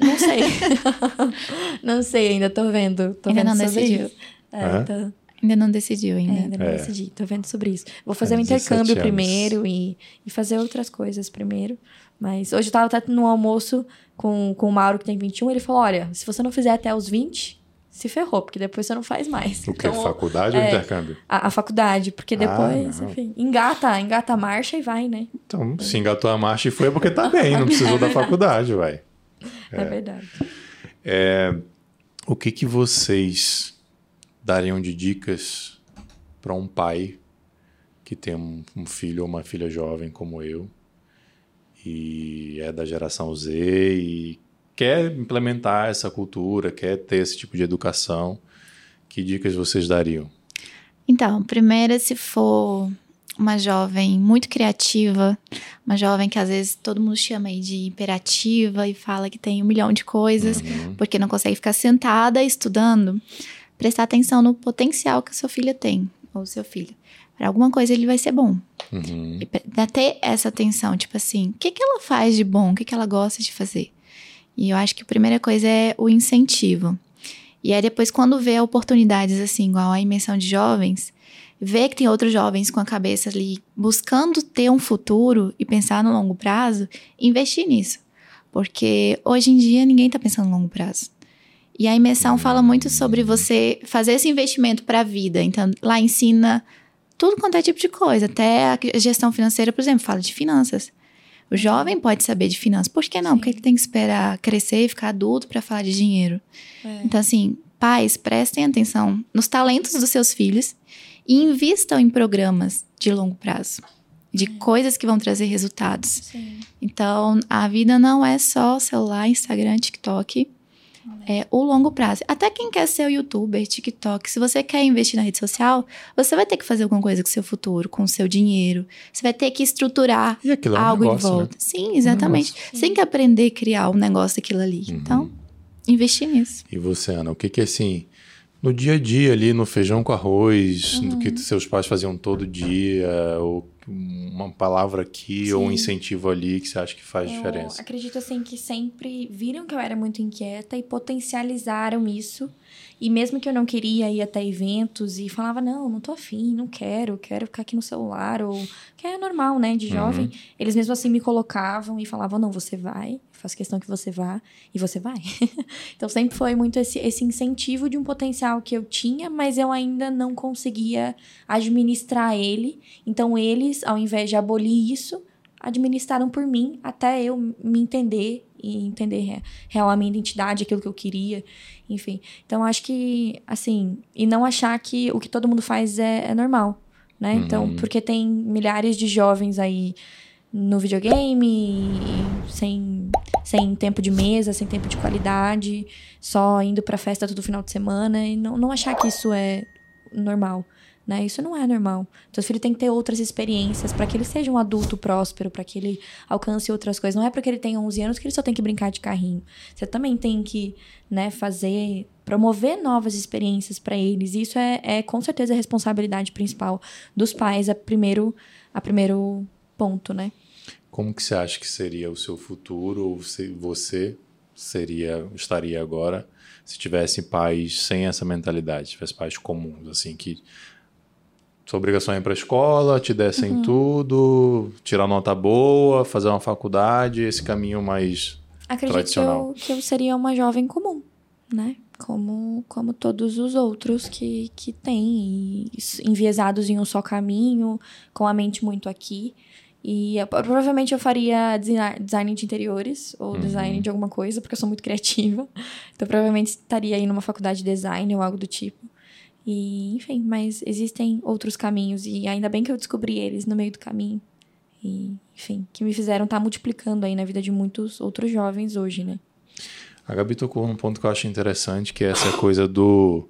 Não sei. *laughs* não sei, ainda tô vendo. Tô Ainda vendo não sobre decidiu. isso. É, É? tô- Ainda não decidiu é, ainda. ainda não É. decidi. Tô vendo sobre isso. Vou fazer É, um 17 intercâmbio anos. primeiro e, e fazer outras coisas primeiro. Mas hoje eu tava até no almoço com, com o Mauro, que tem 21, ele falou: olha, se você não fizer até os 20, se ferrou, porque depois você não faz mais. O que? Então, faculdade ou é. intercâmbio? a, a faculdade, porque Ah, depois, não. enfim, engata, engata a marcha e vai, né? Então, se engatou a marcha e foi é porque tá *laughs* bem, não precisou da faculdade, vai. É, verdade. O que que vocês dariam de dicas para um pai que tem um, um filho ou uma filha jovem como eu e é da geração Z e quer implementar essa cultura, quer ter esse tipo de educação? Que dicas vocês dariam? Então, primeiro, se for uma jovem muito criativa, uma jovem que às vezes todo mundo chama de imperativa e fala que tem um milhão de coisas, Uhum. porque não consegue ficar sentada estudando, prestar atenção no potencial que a sua filha tem, ou seu filho. Para alguma coisa ele vai ser bom. Uhum. E ter essa atenção, tipo assim, o que, que ela faz de bom? O que, que ela gosta de fazer? E eu acho que a primeira coisa é o incentivo. E aí depois, quando vê oportunidades assim, igual a imersão de jovens, vê que tem outros jovens com a cabeça ali buscando ter um futuro e pensar no longo prazo, investir nisso. Porque hoje em dia ninguém tá pensando no longo prazo. E a imersão fala muito sobre você fazer esse investimento para a vida. Então, lá ensina tudo quanto é tipo de coisa. Até a gestão financeira, por exemplo, fala de finanças. O jovem pode saber de finanças. Por que não? Sim. Porque ele tem que esperar crescer e ficar adulto para falar de dinheiro. É. Então, assim, pais, prestem atenção nos talentos dos seus filhos e invistam em programas de longo prazo, de coisas que vão trazer resultados. Sim. Então, a vida não é só celular, Instagram, TikTok. É o longo prazo. Até quem quer ser youtuber, TikTok, se você quer investir na rede social, você vai ter que fazer alguma coisa com o seu futuro, com o seu dinheiro. Você vai ter que estruturar E é um algo negócio, em né? volta. Sim, exatamente. Você tem que aprender a criar um negócio daquilo ali. Uhum. Então, investir nisso. E você, Ana, o que que assim, no dia a dia ali, no feijão com arroz, do Uhum. que seus pais faziam todo dia, ou uma palavra aqui, ou um Sim. incentivo ali que você acha que faz Eu diferença? acredito assim que sempre viram que eu era muito inquieta e potencializaram isso. E mesmo que eu não queria ir até eventos e falava, não, não tô afim, não quero, quero ficar aqui no celular, ou que é normal, né, de jovem, eles mesmo assim me colocavam e falavam, não, você vai, faço questão que você vá, e você vai. *laughs* então sempre foi muito esse, esse incentivo de um potencial que eu tinha, mas eu ainda não conseguia administrar ele. Então eles, ao invés de abolir isso, administraram por mim até eu me entender e entender re- real a minha identidade, aquilo que eu queria, enfim. Então acho que, assim, e não achar que o que todo mundo faz é, é normal, né? Então, Uhum. porque tem milhares de jovens aí no videogame, sem, sem tempo de mesa, sem tempo de qualidade, só indo pra festa todo final de semana, e não, não achar que isso é normal. Né? Isso não é normal. O filho tem que ter outras experiências para que ele seja um adulto próspero, para que ele alcance outras coisas. Não é porque ele tem 11 anos que ele só tem que brincar de carrinho. Você também tem que né, fazer, promover novas experiências para eles. E isso é, é com certeza a responsabilidade principal dos pais, a primeiro, a primeiro ponto, né? Como que você acha que seria o seu futuro, ou se você seria, estaria agora, se tivesse pais sem essa mentalidade, tivesse pais comuns, assim, que sua obrigação é ir para a escola, te dessem Uhum. tudo, tirar nota boa, fazer uma faculdade, esse caminho mais Acredito Tradicional. eu, que eu seria uma jovem comum, né? Como, como todos os outros que, que têm, e enviesados em um só caminho, com a mente muito aqui. E eu- provavelmente eu faria design de interiores ou design de alguma coisa, porque eu sou muito criativa. *laughs* Então provavelmente estaria aí numa faculdade de design ou algo do tipo. E, enfim, mas existem outros caminhos e ainda bem que eu descobri eles no meio do caminho. E, enfim, que me fizeram estar multiplicando aí na vida de muitos outros jovens hoje, né? A Gabi tocou num ponto que eu acho interessante, que é essa coisa do.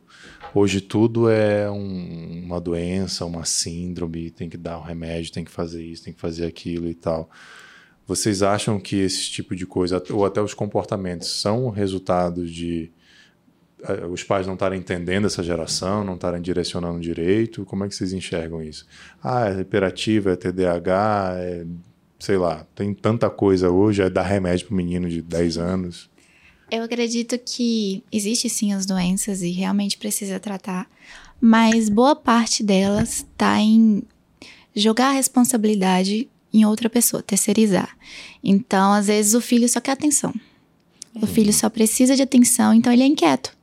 Hoje tudo é um- uma doença, uma síndrome, tem que dar um remédio, tem que fazer isso, tem que fazer aquilo e tal. Vocês acham que esse tipo de coisa, ou até os comportamentos, são resultados de eh, os pais não estarem entendendo essa geração, não estarem direcionando direito? Como é que vocês enxergam isso? Ah, é hiperativa, é TDAH, é, sei lá, tem tanta coisa hoje, é dar remédio para menino de 10 anos. Eu acredito que existe sim as doenças e realmente precisa tratar, mas boa parte delas está em jogar a responsabilidade em outra pessoa, terceirizar. Então, às vezes o filho só quer atenção. O filho só precisa de atenção, então ele é inquieto.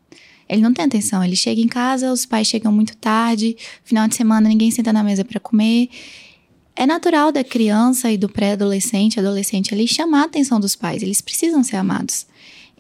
Ele não tem atenção, ele chega em casa, os pais chegam muito tarde, final de semana ninguém senta na mesa para comer. É natural da criança e do pré-adolescente, adolescente ali chamar a atenção dos pais, eles precisam ser amados.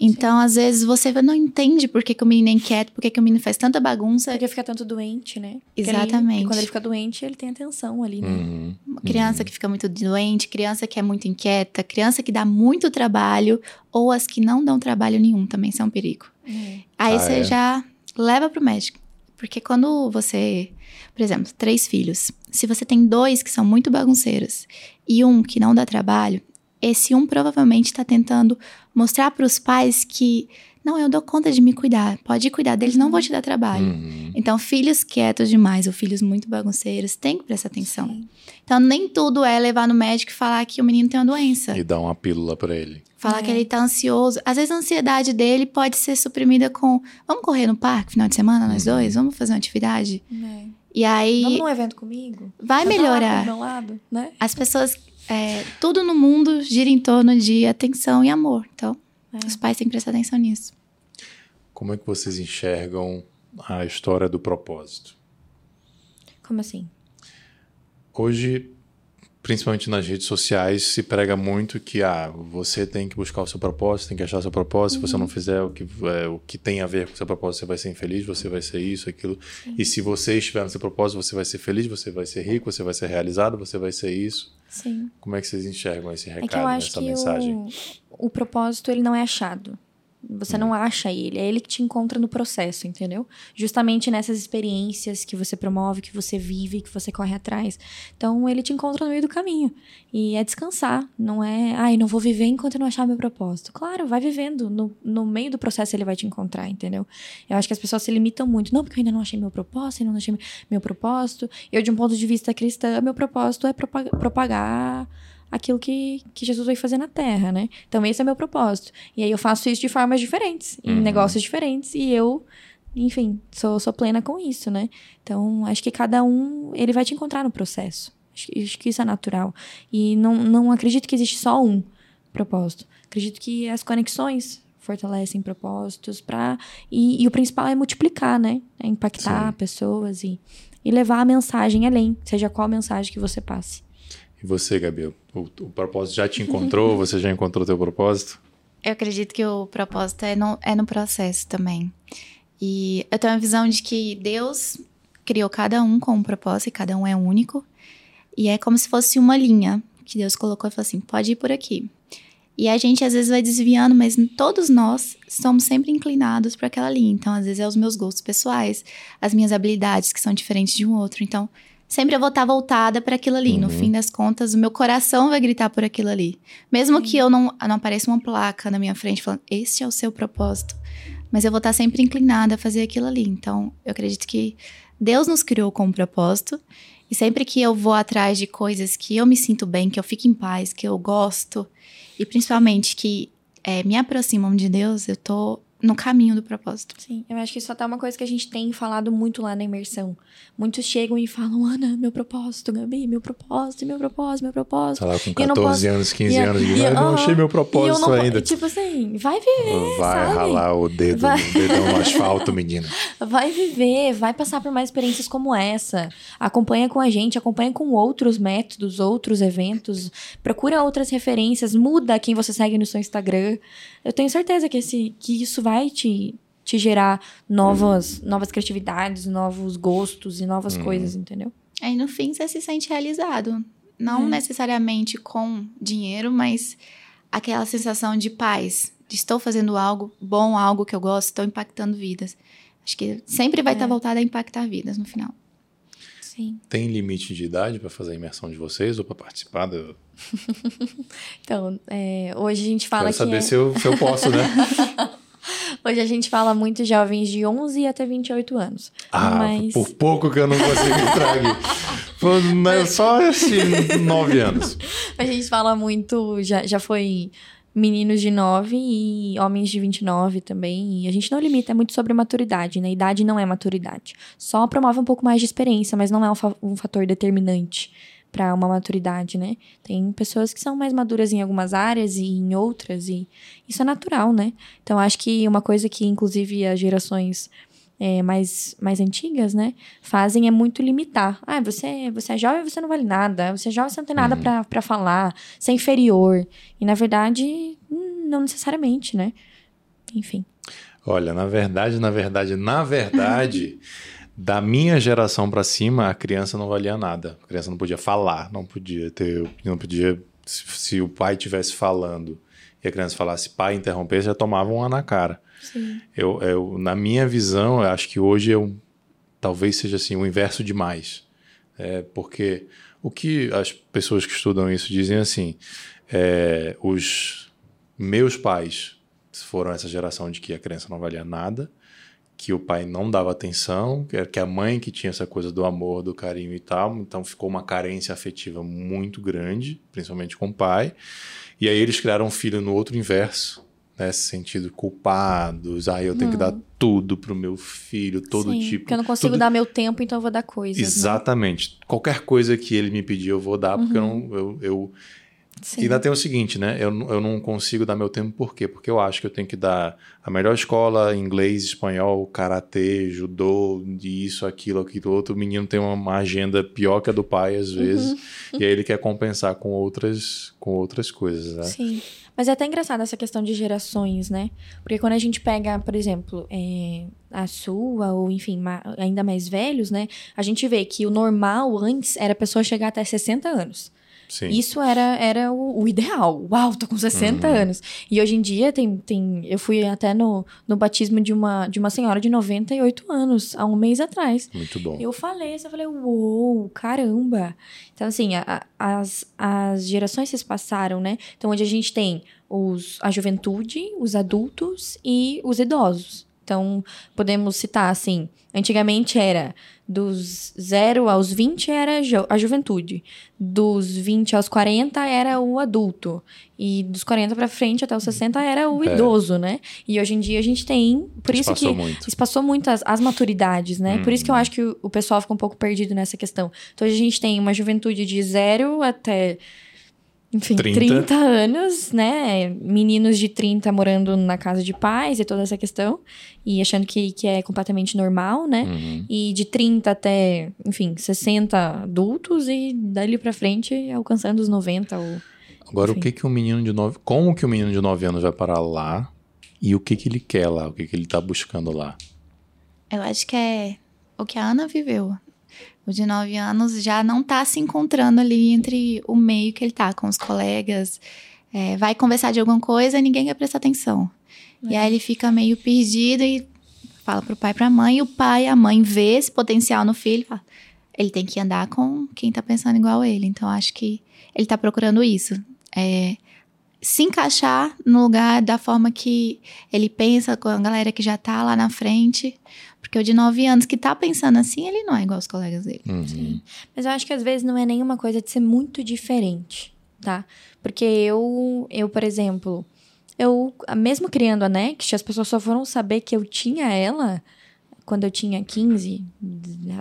Então, às vezes, você não entende por que, que o menino é inquieto, por que, que o menino faz tanta bagunça. Porque fica tanto doente, né? Porque ele- Exatamente. e quando ele fica doente, ele tem atenção ali, né? Uhum. Uma criança que fica muito doente, criança que é muito inquieta, criança que dá muito trabalho, ou as que não dão trabalho nenhum também são um perigo. É. Aí Ah, você é? já leva pro médico. Porque quando você, por exemplo, três filhos, se você tem dois que são muito bagunceiros e um que não dá trabalho, esse um provavelmente está tentando mostrar para os pais que não, eu dou conta de me cuidar, pode cuidar deles, não vou te dar trabalho. Uhum. Então, filhos quietos demais ou filhos muito bagunceiros têm que prestar atenção. Sim. Então, nem tudo é levar no médico e falar que o menino tem uma doença. E dar uma pílula para ele. Falar É. que ele tá ansioso. Às vezes a ansiedade dele pode ser suprimida com: vamos correr no parque final de semana, nós Uhum. dois? Vamos fazer uma atividade? É. E aí Vamos num evento comigo? vai melhorar. lado, né? As pessoas. É, tudo no mundo gira em torno de atenção e amor. Então, É. os pais têm que prestar atenção nisso. Como é que vocês enxergam a história do propósito? Como assim? Hoje, principalmente nas redes sociais, se prega muito que ah, você tem que buscar o seu propósito, tem que achar o seu propósito. Se você não fizer o que, é, o que tem a ver com o seu propósito, você vai ser infeliz, você vai ser isso, aquilo. E se você estiver no seu propósito, você vai ser feliz, você vai ser rico, você vai ser realizado, você vai ser isso. Sim. Como é que vocês enxergam esse É recado, acho essa mensagem? o, o propósito, ele não é achado. Você não acha ele, é ele que te encontra no processo, entendeu? Justamente nessas experiências que você promove, que você vive, que você corre atrás. Então, ele te encontra no meio do caminho. E é descansar, não é, ai, não vou viver enquanto eu não achar meu propósito. Claro, vai vivendo. No, no meio do processo ele vai te encontrar, entendeu? Eu acho que as pessoas se limitam muito. Não, porque eu ainda não achei meu propósito, ainda não achei meu propósito. Eu, de um ponto de vista cristã, meu propósito é propaga- propagar aquilo que, que Jesus veio fazer na Terra, né? Então, esse é meu propósito. E aí eu faço isso de formas diferentes, em Uhum. negócios diferentes, e eu, enfim, sou, sou plena com isso, né? Então, acho que cada um, ele vai te encontrar no processo. Acho, que- acho que isso é natural. E não, não acredito que existe só um propósito. Acredito que as conexões fortalecem propósitos para e, e o principal é multiplicar, né? É impactar Sim. pessoas e, e levar a mensagem além, seja qual mensagem que você passe. E você, Gabi? O, o propósito já te encontrou? *laughs* você já encontrou o teu propósito? Eu acredito que o propósito é no, é no processo também. E eu tenho a visão de que Deus criou cada um com um propósito e cada um é único. E é como se fosse uma linha que Deus colocou e falou assim: pode ir por aqui. E a gente às vezes vai desviando, mas todos nós somos sempre inclinados para aquela linha. Então, às vezes, é os meus gostos pessoais, as minhas habilidades que são diferentes de um outro. Então, sempre eu vou estar voltada para aquilo ali. No Uhum. fim das contas, o meu coração vai gritar por aquilo ali. Mesmo Sim. que eu não, não apareça uma placa na minha frente falando, este é o seu propósito. Mas eu vou estar sempre inclinada a fazer aquilo ali. Então, eu acredito que Deus nos criou com um propósito. E sempre que eu vou atrás de coisas que eu me sinto bem, que eu fico em paz, que eu gosto, e principalmente que eh, me aproximam de Deus, eu tô no caminho do propósito. Sim, eu acho que isso até é uma coisa que a gente tem falado muito lá na imersão. Muitos chegam e falam, Ana, meu propósito, Gabi, meu propósito, meu propósito, meu propósito. Tá lá com E eu não 14 posso- anos, 15 e- anos, e- eu não achei meu eu propósito não ainda. Tipo assim, vai viver, Vai sabe? ralar o dedo, Vai. o dedão no asfalto, menina. *laughs* Vai viver, vai passar por mais experiências como essa. Acompanha com a gente, acompanha com outros métodos, outros eventos. Procura outras referências, muda quem você segue no seu Instagram. Eu tenho certeza que, esse, que isso vai te, te gerar novas, novas criatividades, novos gostos e novas coisas, entendeu? Aí no fim você se sente realizado. Não É. necessariamente com dinheiro, mas aquela sensação de paz. De estou fazendo algo bom, algo que eu gosto, estou impactando vidas. Acho que sempre vai É. estar voltado a impactar vidas no final. Sim. Tem limite de idade para fazer a imersão de vocês ou para participar? Do... *laughs* Então, é, hoje a gente fala Quero que. saber é- se, eu, se eu posso, né? *laughs* Hoje a gente fala muito jovens de 11 até 28 anos. Ah, Mas- por pouco que eu não consigo entrar aqui. Pô, mas Só esses nove anos. *laughs* A gente fala muito, já, já foi meninos de 9 e homens de 29 também. E a gente não limita, é muito sobre maturidade, né? Idade não é maturidade. Só promove um pouco mais de experiência, mas não é um, fa- um fator determinante para uma maturidade, né? Tem pessoas que são mais maduras em algumas áreas e em outras, e isso é natural, né? Então, acho que uma coisa que, inclusive, as gerações é, mais, mais antigas, né, fazem é muito limitar. Ah, você, você é jovem, você não vale nada. Você é jovem, você não tem nada Uhum. pra para falar. Você é inferior. E, na verdade, não necessariamente, né? Enfim. Olha, na verdade, na verdade, na verdade, *laughs* da minha geração para cima, a criança não valia nada. A criança não podia falar, não podia ter, não podia se, se o pai estivesse falando e a criança falasse pai interrompesse, já tomava um na cara. Sim. Eu, eu, na minha visão, eu acho que hoje eu, talvez seja assim o inverso demais, é, porque o que as pessoas que estudam isso dizem assim, é, os meus pais foram essa geração de que a criança não valia nada, que o pai não dava atenção, que a mãe que tinha essa coisa do amor, do carinho e tal, então ficou uma carência afetiva muito grande, principalmente com o pai. E aí eles criaram um filho no outro inverso, nesse sentido, culpados. Ah, eu tenho que dar tudo pro meu filho, todo Sim, tipo. Porque eu não consigo tudo- dar meu tempo, então eu vou dar coisas. né? Exatamente. Qualquer coisa que ele me pedir, eu vou dar, porque eu não. Eu, eu... E ainda tem o seguinte, né? Eu, não- eu não consigo dar meu tempo, por quê? Porque eu acho que eu tenho que dar a melhor escola, inglês, espanhol, karatê, judô, isso, aquilo, aquilo outro. O menino tem uma, agenda pior que a do pai, às vezes, e aí ele quer compensar com outras, com outras coisas, né? Sim. Mas é até engraçado essa questão de gerações, né? Porque quando a gente pega, por exemplo, é, a sua, ou enfim, ma- ainda mais velhos, né? A gente vê que o normal antes era a pessoa chegar até 60 anos. Sim. Isso era, era o, o ideal. Uau, tô com 60 Uhum. anos. E hoje em dia tem. tem eu fui até no, no batismo de uma, de uma senhora de 98 anos, há um mês atrás. Muito bom. Eu falei isso, eu falei, uou, caramba. Então, assim, a- a- as, as gerações se passaram, né? Então, hoje a gente tem os, a juventude, os adultos e os idosos. Então, podemos citar, assim, antigamente era dos 0 aos 20 era a juventude, dos 20 aos 40 era o adulto, e dos 40 pra frente até os 60 era o É. idoso, né? E hoje em dia a gente tem, por isso Passou que muito. isso passou muito as, as maturidades, né? Por isso que eu acho que o, o pessoal fica um pouco perdido nessa questão. Então, hoje a gente tem uma juventude de zero até, enfim, 30. 30, anos, né? Meninos de 30 morando na casa de pais e toda essa questão. E achando que, que é completamente normal, né? Uhum. E de 30 até, enfim, 60 adultos e dali pra frente alcançando os 90 ou... Agora, Enfim. o que que um menino de nove... Como que um menino de 9 anos vai parar lá e o que que ele quer lá? O que que ele tá buscando lá? Eu acho que é o que a Ana viveu. O de nove anos já não tá se encontrando ali entre o meio que ele tá com os colegas. É, vai conversar de alguma coisa e ninguém quer prestar atenção. E aí ele fica meio perdido e fala pro pai e pra mãe. E o pai e a mãe vê esse potencial no filho. fala, Ele tem que andar com quem tá pensando igual ele. Então acho que ele tá procurando isso. É, se encaixar no lugar da forma que ele pensa com a galera que já tá lá na frente. Porque o de 9 anos que tá pensando assim, ele não é igual aos colegas dele. Uhum. Mas eu acho que às vezes não é nenhuma coisa de ser muito diferente, tá? Porque eu, eu por exemplo, eu, mesmo criando a Next, as pessoas só foram saber que eu tinha ela quando eu tinha 15,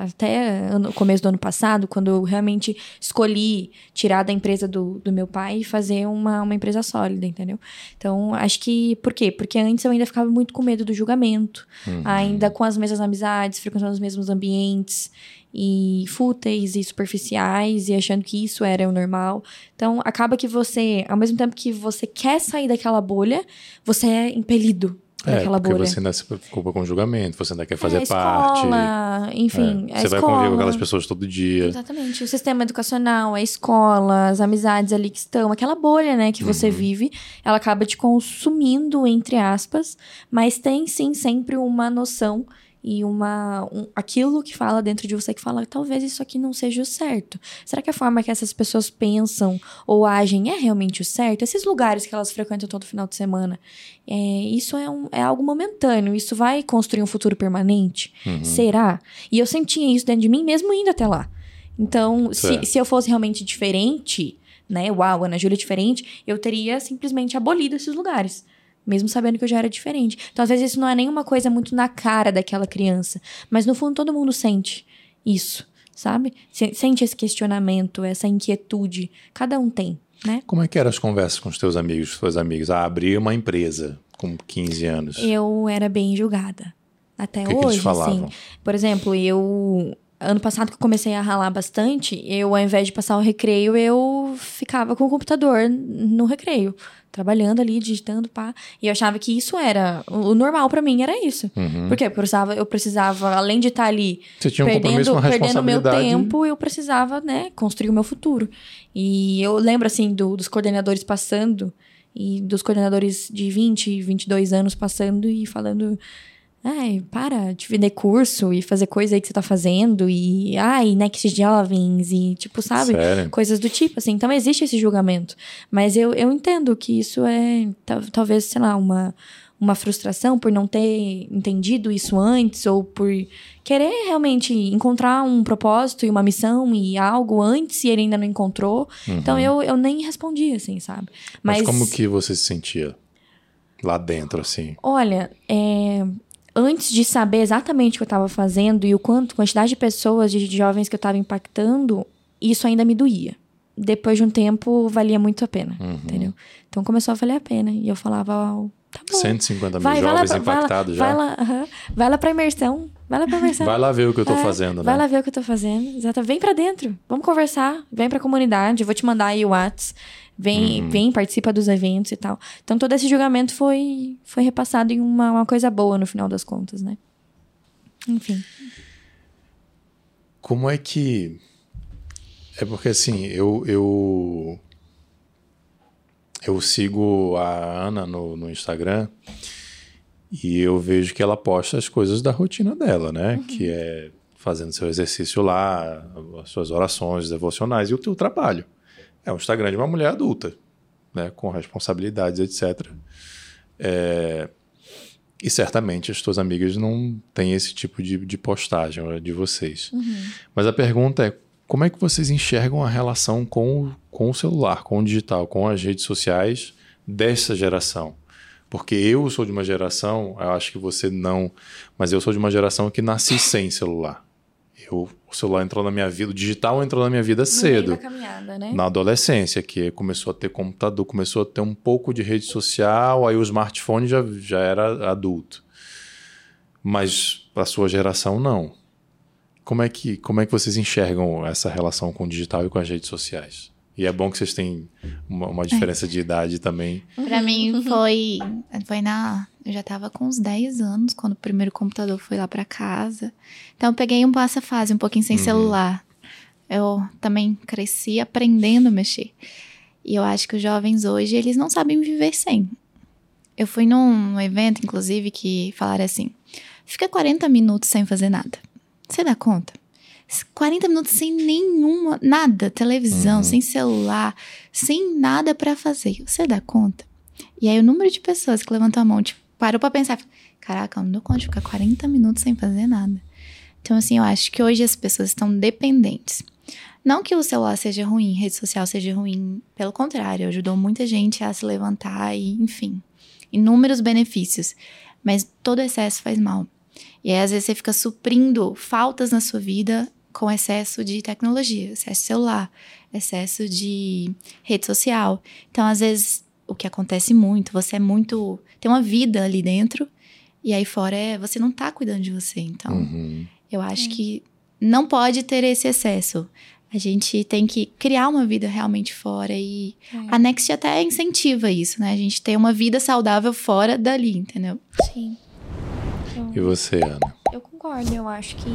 até o começo do ano passado, quando eu realmente escolhi tirar da empresa do, do meu pai e fazer uma, uma empresa sólida, entendeu? Então, acho que. Por quê? Porque antes eu ainda ficava muito com medo do julgamento, uhum. ainda com as mesmas amizades, frequentando os mesmos ambientes e fúteis e superficiais e achando que isso era o normal. Então, acaba que você, ao mesmo tempo que você quer sair daquela bolha, você é impelido é, aquela porque bolha. você ainda se preocupa com o julgamento, você ainda quer fazer é, escola, parte. Enfim, é, você vai conviver com aquelas pessoas todo dia. Exatamente. O sistema educacional, a escola, as amizades ali que estão, aquela bolha, né, que você uhum. vive, ela acaba te consumindo, entre aspas, mas tem sim sempre uma noção e uma um, aquilo que fala dentro de você que fala talvez isso aqui não seja o certo. Será que a forma que essas pessoas pensam ou agem é realmente o certo? Esses lugares que elas frequentam todo final de semana, é, isso é, um, é algo momentâneo. Isso vai construir um futuro permanente? Uhum. Será? E eu sentia isso dentro de mim mesmo indo até lá. Então, se, se eu fosse realmente diferente, né? Uau, Ana Júlia é diferente, eu teria simplesmente abolido esses lugares mesmo sabendo que eu já era diferente. Então, às vezes, isso não é nenhuma coisa muito na cara daquela criança, mas no fundo todo mundo sente isso, sabe? Sente esse questionamento, essa inquietude. Cada um tem, né? Como é que eram as conversas com os teus amigos, suas amigas? Ah, abrir uma empresa com 15 anos. Eu era bem julgada. Até que hoje, que? Assim. Por exemplo, eu ano passado que eu comecei a ralar bastante, eu ao invés de passar o recreio, eu ficava com o computador no recreio trabalhando ali, digitando, pá. E eu achava que isso era. O normal para mim era isso. Uhum. Por quê? Porque eu precisava, eu precisava, além de estar tá ali Você tinha um perdendo, uma perdendo meu tempo, eu precisava, né, construir o meu futuro. E eu lembro, assim, do, dos coordenadores passando, e dos coordenadores de 20, 22 anos passando e falando Ai, para de vender curso e fazer coisa aí que você tá fazendo. E, ai, Next Jovens e, tipo, sabe? Sério? Coisas do tipo, assim. Então, existe esse julgamento. Mas eu, eu entendo que isso é, talvez, sei lá, uma, uma frustração por não ter entendido isso antes ou por querer realmente encontrar um propósito e uma missão e algo antes e ele ainda não encontrou. Então, uhum. Então, eu, eu nem respondi, assim, sabe? Mas, Mas como que você se sentia? Lá dentro, assim. Olha, é, antes de saber exatamente o que eu estava fazendo e o quanto, quantidade de pessoas, de jovens que eu estava impactando, isso ainda me doía. Depois de um tempo, valia muito a pena, uhum. entendeu? Então começou a valer a pena. E eu falava, oh, tá bom. 150 mil vai, jovens vai lá, impactados vai já. Vai lá, uh -huh, vai lá pra imersão. Vai lá imersão. vai lá ver o que eu tô é, fazendo, né? Vai lá ver o que eu tô fazendo. Exato. Vem pra dentro. Vamos conversar. Vem pra comunidade. Eu vou te mandar aí o WhatsApp vem, uhum. vem, participa dos eventos e tal. Então todo esse julgamento foi, foi repassado em uma, uma coisa boa no final das contas, né? Enfim. Como é que. É porque assim, eu. Eu, eu sigo a Ana no, no Instagram e eu vejo que ela posta as coisas da rotina dela, né? Uhum. Que é fazendo seu exercício lá, as suas orações devocionais e o teu trabalho. É um Instagram de uma mulher adulta, né, com responsabilidades, etc. É, e certamente as tuas amigas não têm esse tipo de, de postagem de vocês. Uhum. Mas a pergunta é: como é que vocês enxergam a relação com, com o celular, com o digital, com as redes sociais dessa geração? Porque eu sou de uma geração, eu acho que você não, mas eu sou de uma geração que nasci sem celular. Eu, o celular entrou na minha vida, o digital entrou na minha vida cedo. né? Na adolescência, que começou a ter computador, começou a ter um pouco de rede social, aí o smartphone já, já era adulto. Mas a sua geração não. Como é, que, como é que vocês enxergam essa relação com o digital e com as redes sociais? E é bom que vocês têm uma, uma diferença de idade também. Para mim foi, foi na eu já estava com uns 10 anos quando o primeiro computador foi lá para casa. Então eu peguei um passa fase, um pouquinho sem uhum. celular. Eu também cresci aprendendo a mexer. E eu acho que os jovens hoje, eles não sabem viver sem. Eu fui num evento, inclusive, que falaram assim: fica 40 minutos sem fazer nada. Você dá conta? 40 minutos sem nenhuma, nada, televisão, uhum. sem celular, sem nada para fazer. Você dá conta? E aí o número de pessoas que levantou a mão, tipo, parou pra pensar, caraca, eu não dou conta de ficar 40 minutos sem fazer nada. Então, assim, eu acho que hoje as pessoas estão dependentes. Não que o celular seja ruim, rede social seja ruim, pelo contrário, ajudou muita gente a se levantar e, enfim. inúmeros benefícios, mas todo excesso faz mal. E aí, às vezes, você fica suprindo faltas na sua vida com excesso de tecnologia, excesso celular, excesso de rede social. Então, às vezes, o que acontece muito, você é muito. tem uma vida ali dentro, e aí fora é, você não tá cuidando de você. Então, Uhum. eu acho que não pode ter esse excesso. A gente tem que criar uma vida realmente fora e a Next até incentiva isso, né? A gente tem uma vida saudável fora dali, entendeu? Sim. Eu- E você, Ana? Eu concordo, eu acho que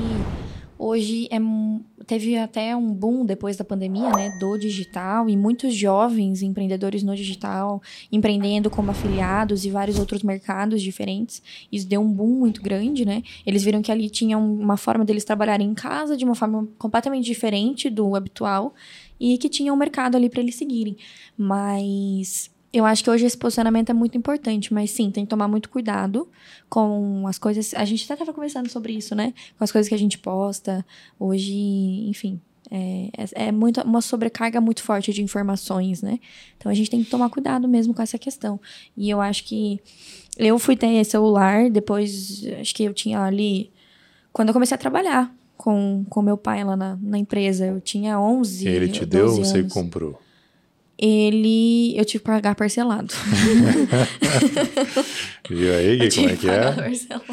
hoje é, teve até um boom depois da pandemia, né, do digital e muitos jovens empreendedores no digital empreendendo como afiliados e vários outros mercados diferentes. Isso deu um boom muito grande, né? Eles viram que ali tinha um- uma forma deles trabalharem em casa de uma forma completamente diferente do habitual e que tinha um mercado ali para eles seguirem. Mas eu acho que hoje esse posicionamento é muito importante, mas sim, tem que tomar muito cuidado com as coisas. A gente até estava conversando sobre isso, né? Com as coisas que a gente posta. Hoje, enfim. É, é, é muito, uma sobrecarga muito forte de informações, né? Então a gente tem que tomar cuidado mesmo com essa questão. E eu acho que eu fui ter celular depois, acho que eu tinha ali. Quando eu comecei a trabalhar com, com meu pai lá na, na empresa, eu tinha 11. Ele te 12 deu ou você anos. comprou? Ele. Eu tive que pagar parcelado. Viu *laughs* aí Eu como é que pagar é? parcelado.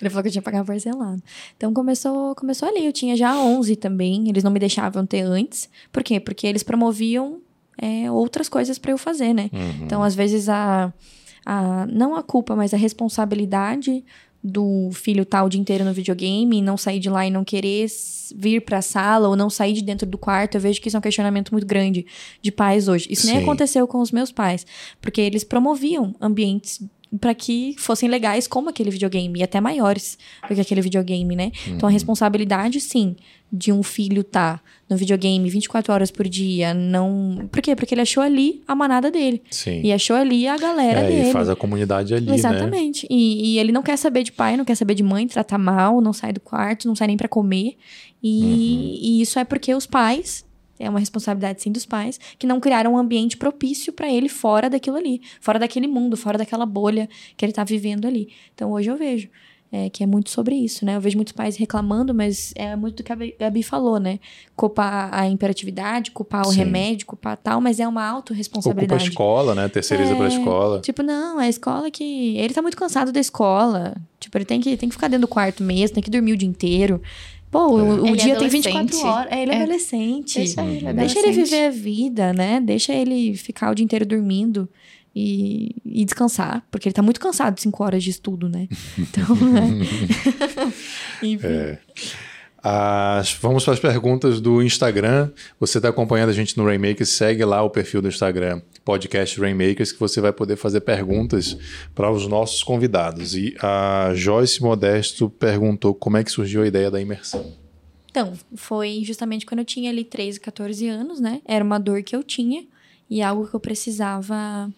Ele falou que eu tinha que pagar parcelado. Então começou, começou ali. Eu tinha já 11 também. Eles não me deixavam ter antes. Por quê? Porque eles promoviam é, outras coisas pra eu fazer, né? Uhum. Então, às vezes, a, a. Não a culpa, mas a responsabilidade do filho estar o dia inteiro no videogame e não sair de lá e não querer vir pra sala ou não sair de dentro do quarto. Eu vejo que isso é um questionamento muito grande de pais hoje. Isso nem Sim. aconteceu com os meus pais, porque eles promoviam ambientes para que fossem legais como aquele videogame e até maiores do que aquele videogame, né? Então a responsabilidade, sim, de um filho tá no videogame 24 horas por dia, não. Por quê? Porque ele achou ali a manada dele. Sim. E achou ali a galera É, dele. e faz a comunidade ali, né? Exatamente. E, e ele não quer saber de pai, não quer saber de mãe, trata mal, não sai do quarto, não sai nem pra comer. E, Uhum. e isso é porque os pais, é uma responsabilidade sim dos pais, que não criaram um ambiente propício pra ele fora daquilo ali, fora daquele mundo, fora daquela bolha que ele tá vivendo ali. Então hoje eu vejo. é, que é muito sobre isso, né? Eu vejo muitos pais reclamando, mas é muito do que a Gabi- falou, né? Culpar a imperatividade, culpar o Sim. remédio, culpar tal, mas é uma Ocupa a autorresponsabilidade. escola, né? Terceiriza pra É, escola. Tipo, não, é a escola que. Ele tá muito cansado da escola. Tipo, ele tem que, tem que ficar dentro do quarto mesmo, tem que dormir o dia inteiro. Pô, o, o Ele é dia tem 24 adolescente. horas. É, ele é, É. adolescente. Deixa ele, Deixa ele viver a vida, né? Deixa ele ficar o dia inteiro dormindo e, e descansar. Porque ele tá muito cansado de 5 horas de estudo, né? *laughs* Então, né? *laughs* Enfim. É. As- vamos para as perguntas do Instagram. Você está acompanhando a gente no Rainmakers, segue lá o perfil do Instagram, podcast Rainmakers, que você vai poder fazer perguntas para os nossos convidados. E a Joyce Modesto perguntou como é que surgiu a ideia da imersão. Então, foi justamente quando eu tinha ali 13, 14 anos, né? Era uma dor que eu tinha e algo que eu precisava,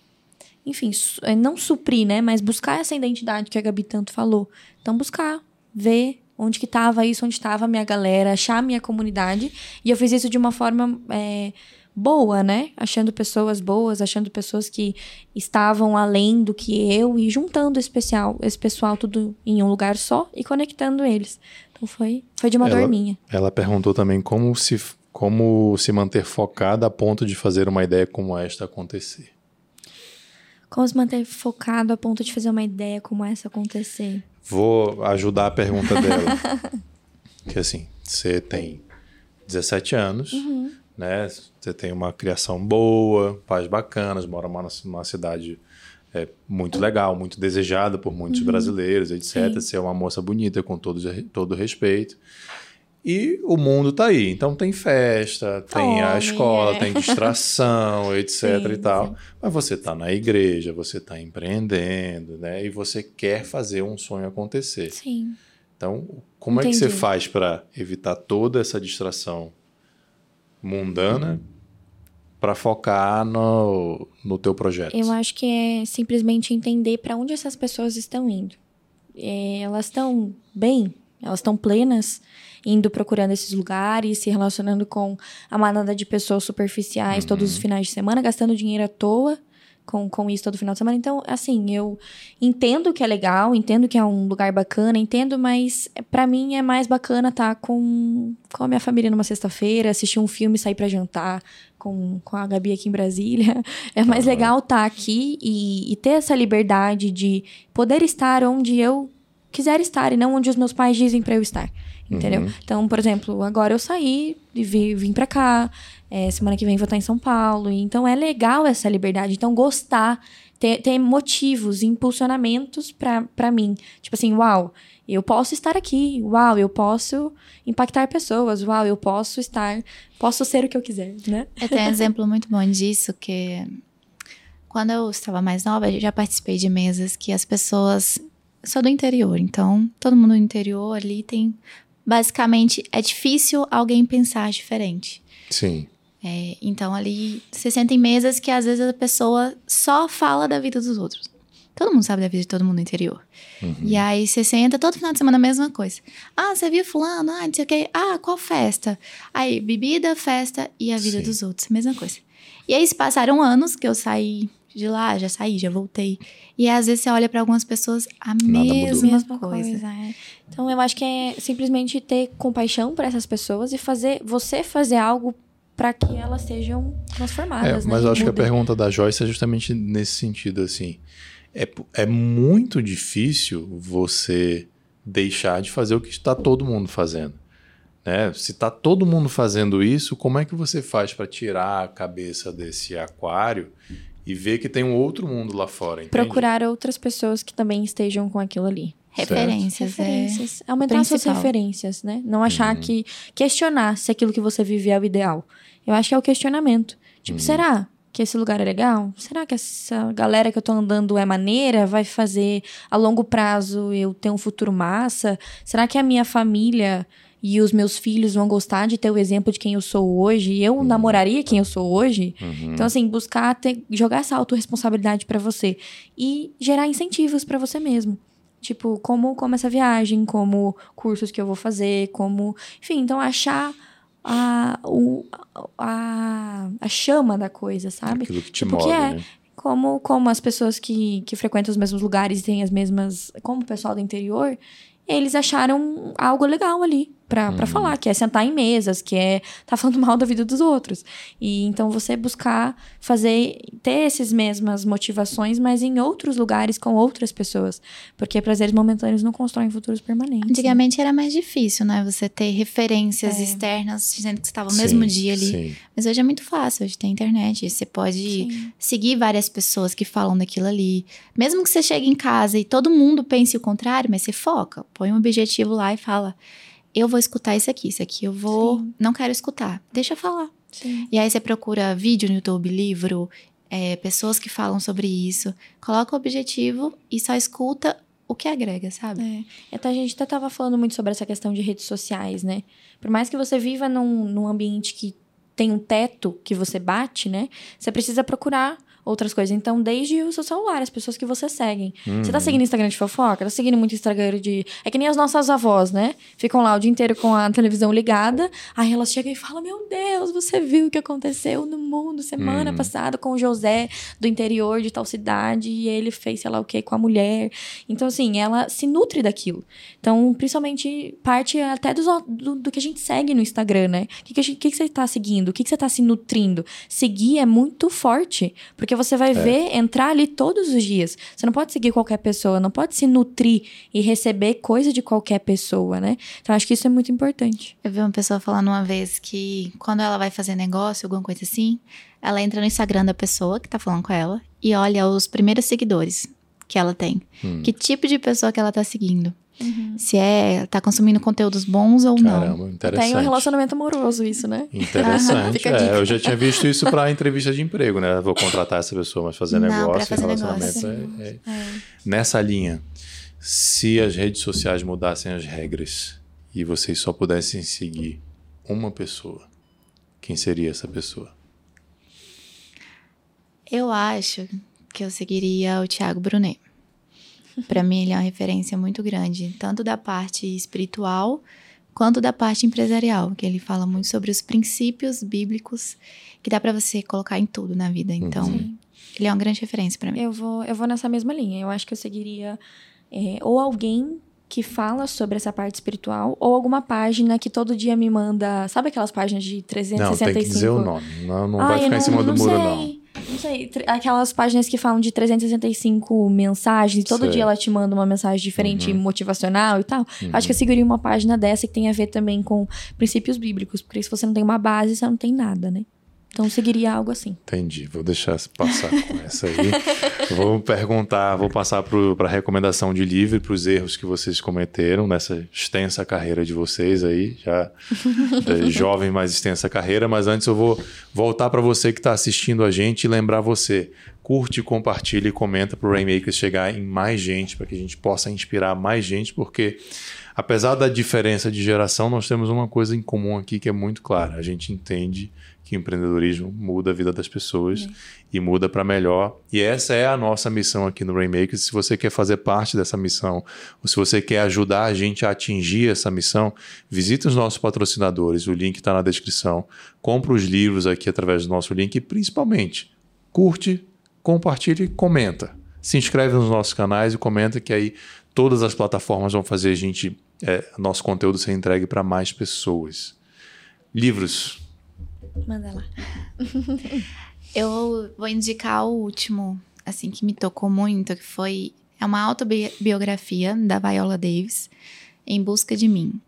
enfim, eh, não suprir, né? Mas buscar essa identidade que a Gabi tanto falou. Então, buscar, ver onde que tava isso, onde estava a minha galera, achar a minha comunidade. E eu fiz isso de uma forma eh, boa, né? Achando pessoas boas, achando pessoas que estavam além do que eu e juntando esse, especial, esse pessoal tudo em um lugar só e conectando eles. Então, foi, foi de uma Ela- dor minha. Ela perguntou também como se, como se manter focada a ponto de fazer uma ideia como esta acontecer. Como se manter focado a ponto de fazer uma ideia como essa acontecer? Vou ajudar a pergunta dela. *laughs* que assim, você tem 17 anos, Uhum. né? Você tem uma criação boa, pais bacanas, mora numa, cidade é, muito legal, muito desejada por muitos brasileiros, etc. Uhum. Sim. Você é uma moça bonita, com todo, todo respeito. E o mundo tá aí. Então tem festa, tem a escola, é. tem distração, *laughs* etc Sim, e tal. sim. Mas você tá na igreja, você tá empreendendo, né? E você quer fazer um sonho acontecer. Sim. Então, como é que você Entendi. faz para evitar toda essa distração mundana para focar no, no teu projeto? Eu acho que é simplesmente entender para onde essas pessoas estão indo. É, elas estão bem, elas estão plenas, indo procurando esses lugares, se relacionando com a manada de pessoas superficiais todos os finais de semana, gastando dinheiro à toa com, com isso todo final de semana. Então, assim, eu entendo que é legal, entendo que é um lugar bacana, entendo, mas para mim é mais bacana estar tá com, com a minha família numa sexta-feira, assistir um filme, sair para jantar com, com a Gabi aqui em Brasília. *laughs* É mais uhum. legal estar tá aqui e, e ter essa liberdade de poder estar onde eu quiser estar e não onde os meus pais dizem para eu estar. Entendeu? Uhum. Então, por exemplo, agora eu saí e vim, vim pra cá. É, semana que vem vou estar em São Paulo. Então é legal essa liberdade. Então, gostar, ter, ter motivos, impulsionamentos para mim. Tipo assim, uau, eu posso estar aqui. Uau, eu posso impactar pessoas. Uau, eu posso estar. Posso ser o que eu quiser, né? Eu tenho um exemplo muito bom disso, que quando eu estava mais nova, eu já participei de mesas que as pessoas. são do interior, então todo mundo do interior ali tem basicamente é difícil alguém pensar diferente. Sim. É, então ali você senta em mesas que às vezes a pessoa só fala da vida dos outros. Todo mundo sabe da vida de todo mundo no interior. Uhum. E aí você senta todo final de semana a mesma coisa. Ah, você viu fulano? Ah, não sei o quê. Ah, qual festa? Aí, bebida, festa e a vida Sim. dos outros. Mesma coisa. E aí se passaram anos que eu saí de lá, já saí, já voltei. E às vezes você olha para algumas pessoas a mesma, mesma coisa. coisa é. Então eu acho que é simplesmente ter compaixão por essas pessoas e fazer você fazer algo para que elas sejam transformadas. É, mas né? eu acho Mudem. que a pergunta da Joyce é justamente nesse sentido assim. É, é muito difícil você deixar de fazer o que está todo mundo fazendo. Né? Se está todo mundo fazendo isso, como é que você faz para tirar a cabeça desse aquário e ver que tem um outro mundo lá fora. Entende? Procurar outras pessoas que também estejam com aquilo ali. Referências. É referências. É. Aumentar Principal. suas referências, né? Não achar uhum. que. Questionar se aquilo que você vive é o ideal. Eu acho que é o questionamento. Tipo, uhum. será que esse lugar é legal? Será que essa galera que eu tô andando é maneira? Vai fazer a longo prazo eu ter um futuro massa? Será que a minha família e os meus filhos vão gostar de ter o exemplo de quem eu sou hoje, eu uhum. namoraria quem eu sou hoje. Uhum. Então, assim, buscar ter, jogar essa autorresponsabilidade para você e gerar incentivos para você mesmo. Tipo, como, como essa viagem, como cursos que eu vou fazer, como. Enfim, então achar a, o, a, a chama da coisa, sabe? Aquilo que te tipo, move, que é, né? Como, como as pessoas que, que frequentam os mesmos lugares têm as mesmas. Como o pessoal do interior, eles acharam algo legal ali para uhum. falar, que é sentar em mesas, que é tá falando mal da vida dos outros. E então você buscar fazer ter essas mesmas motivações, mas em outros lugares com outras pessoas, porque prazeres momentâneos não constroem futuros permanentes. Né? Antigamente né? era mais difícil, né? Você ter referências é. externas dizendo que você estava no mesmo dia ali. Sim. Mas hoje é muito fácil, hoje tem internet, você pode sim. seguir várias pessoas que falam daquilo ali. Mesmo que você chegue em casa e todo mundo pense o contrário, mas você foca, põe um objetivo lá e fala eu vou escutar isso aqui, isso aqui eu vou, Sim. não quero escutar, deixa eu falar. Sim. E aí você procura vídeo no YouTube, livro, é, pessoas que falam sobre isso, coloca o objetivo e só escuta o que agrega, sabe? É. Até a gente até tava falando muito sobre essa questão de redes sociais, né? Por mais que você viva num, num ambiente que tem um teto que você bate, né? Você precisa procurar outras coisas. Então, desde o seu celular, as pessoas que você segue. Uhum. Você tá uhum. seguindo Instagram de fofoca? Tá seguindo muito Instagram de. É que nem as nossas avós, né? Ficam lá o dia inteiro com a televisão ligada. Aí elas chegam e falam: Meu Deus, você viu o que aconteceu no mundo semana uhum. passada com o José do interior de tal cidade e ele fez sei lá o que com a mulher. Então, assim, ela se nutre daquilo. Então, principalmente, parte até do, do, do que a gente segue no Instagram, né? O que, que, gente, que, que você tá seguindo? O que, que você tá se nutrindo? Seguir é muito forte. Porque porque você vai é. ver, entrar ali todos os dias. Você não pode seguir qualquer pessoa, não pode se nutrir e receber coisa de qualquer pessoa, né? Então acho que isso é muito importante. Eu vi uma pessoa falando uma vez que quando ela vai fazer negócio, alguma coisa assim, ela entra no Instagram da pessoa que tá falando com ela e olha os primeiros seguidores que ela tem. Hum. Que tipo de pessoa que ela tá seguindo. Uhum. Se é, tá consumindo conteúdos bons ou Caramba, não. Interessante. Tem um relacionamento amoroso isso, né? Interessante. *laughs* é, eu já tinha visto isso para entrevista de emprego, né? Vou contratar essa pessoa, mas fazer não, negócio, fazer relacionamento. Negócio. É, é. É. Nessa linha, se as redes sociais mudassem as regras e vocês só pudessem seguir uma pessoa, quem seria essa pessoa? Eu acho que eu seguiria o Thiago Brunet. Para mim, ele é uma referência muito grande, tanto da parte espiritual quanto da parte empresarial, que ele fala muito sobre os princípios bíblicos que dá para você colocar em tudo na vida. Então, ele é uma grande referência para mim. Eu vou, eu vou nessa mesma linha. Eu acho que eu seguiria é, ou alguém que fala sobre essa parte espiritual ou alguma página que todo dia me manda. Sabe aquelas páginas de 365? Não, tem que dizer o nome. Não, não vai ficar não, em cima do não muro, sei. não. Não sei, aquelas páginas que falam de 365 mensagens, e todo Sei. dia ela te manda uma mensagem diferente, Uhum. motivacional e tal. Acho que eu seguiria uma página dessa que tem a ver também com princípios bíblicos, porque se você não tem uma base, você não tem nada, né? Então seguiria algo assim. Entendi, vou deixar passar com essa aí. *laughs* vou perguntar, vou passar para a recomendação de livro, para os erros que vocês cometeram nessa extensa carreira de vocês aí, já é, *laughs* jovem, mais extensa carreira. Mas antes eu vou voltar para você que está assistindo a gente e lembrar você. Curte, compartilha e comenta para o Rainmakers chegar em mais gente, para que a gente possa inspirar mais gente, porque apesar da diferença de geração, nós temos uma coisa em comum aqui que é muito clara. A gente entende que empreendedorismo muda a vida das pessoas e muda para melhor. E essa é a nossa missão aqui no Rainmakers. Se você quer fazer parte dessa missão, ou se você quer ajudar a gente a atingir essa missão, visite os nossos patrocinadores. O link está na descrição. Compre os livros aqui através do nosso link e principalmente curte, compartilha e comenta. Se inscreve nos nossos canais e comenta que aí todas as plataformas vão fazer a gente é, nosso conteúdo ser entregue para mais pessoas. Livros. Manda lá. *laughs* Eu vou indicar o último, assim, que me tocou muito, que foi... É uma autobiografia da Viola Davis, Em Busca de Mim.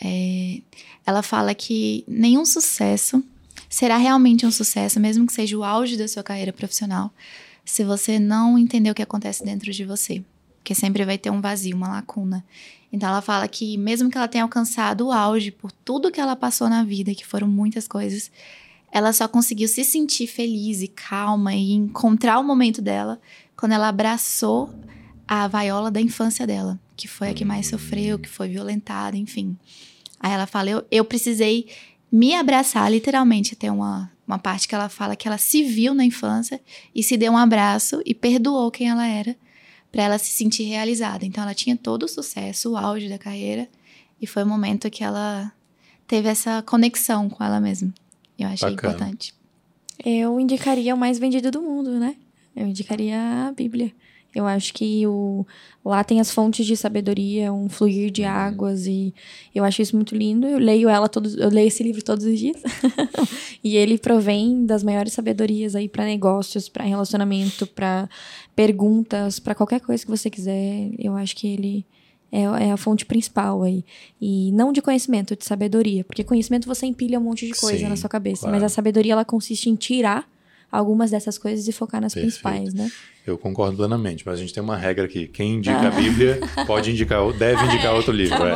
É, ela fala que nenhum sucesso será realmente um sucesso, mesmo que seja o auge da sua carreira profissional, se você não entender o que acontece dentro de você. Porque sempre vai ter um vazio, uma lacuna. Então ela fala que mesmo que ela tenha alcançado o auge por tudo que ela passou na vida, que foram muitas coisas, ela só conseguiu se sentir feliz e calma e encontrar o momento dela quando ela abraçou a vaiola da infância dela, que foi a que mais sofreu, que foi violentada, enfim. Aí ela fala: eu, eu precisei me abraçar, literalmente. Tem uma, uma parte que ela fala que ela se viu na infância e se deu um abraço e perdoou quem ela era para ela se sentir realizada. Então ela tinha todo o sucesso, o auge da carreira, e foi o momento que ela teve essa conexão com ela mesma. Eu achei Bacana. importante. Eu indicaria o mais vendido do mundo, né? Eu indicaria a Bíblia. Eu acho que o, lá tem as fontes de sabedoria, um fluir de águas e eu acho isso muito lindo. Eu leio ela todos, eu leio esse livro todos os dias. *laughs* e ele provém das maiores sabedorias aí para negócios, para relacionamento, para perguntas, para qualquer coisa que você quiser. Eu acho que ele é, é a fonte principal aí. E não de conhecimento, de sabedoria. Porque conhecimento você empilha um monte de coisa Sim, na sua cabeça. claro. Mas a sabedoria, ela consiste em tirar algumas dessas coisas e focar nas Perfeito. principais, né? Eu concordo plenamente, mas a gente tem uma regra aqui. Quem indica Ah. a Bíblia pode indicar, deve *laughs* indicar outro livro. Tá é.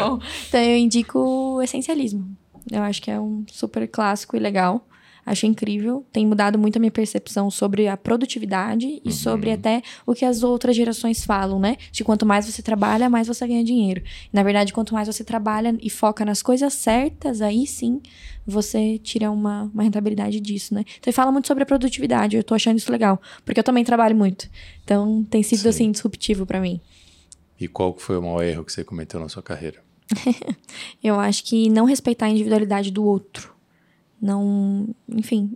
Então eu indico o essencialismo. Eu acho que é um super clássico e legal. Acho incrível. Tem mudado muito a minha percepção sobre a produtividade e sobre até o que as outras gerações falam, né? De quanto mais você trabalha, mais você ganha dinheiro. Na verdade, quanto mais você trabalha e foca nas coisas certas, aí sim você tira uma, uma rentabilidade disso, né? Então ele fala muito sobre a produtividade. Eu tô achando isso legal. Porque eu também trabalho muito. Então tem sido, Sim. assim, disruptivo pra mim. E qual foi o maior erro que você cometeu na sua carreira? *laughs* Eu acho que não respeitar a individualidade do outro. Não. Enfim,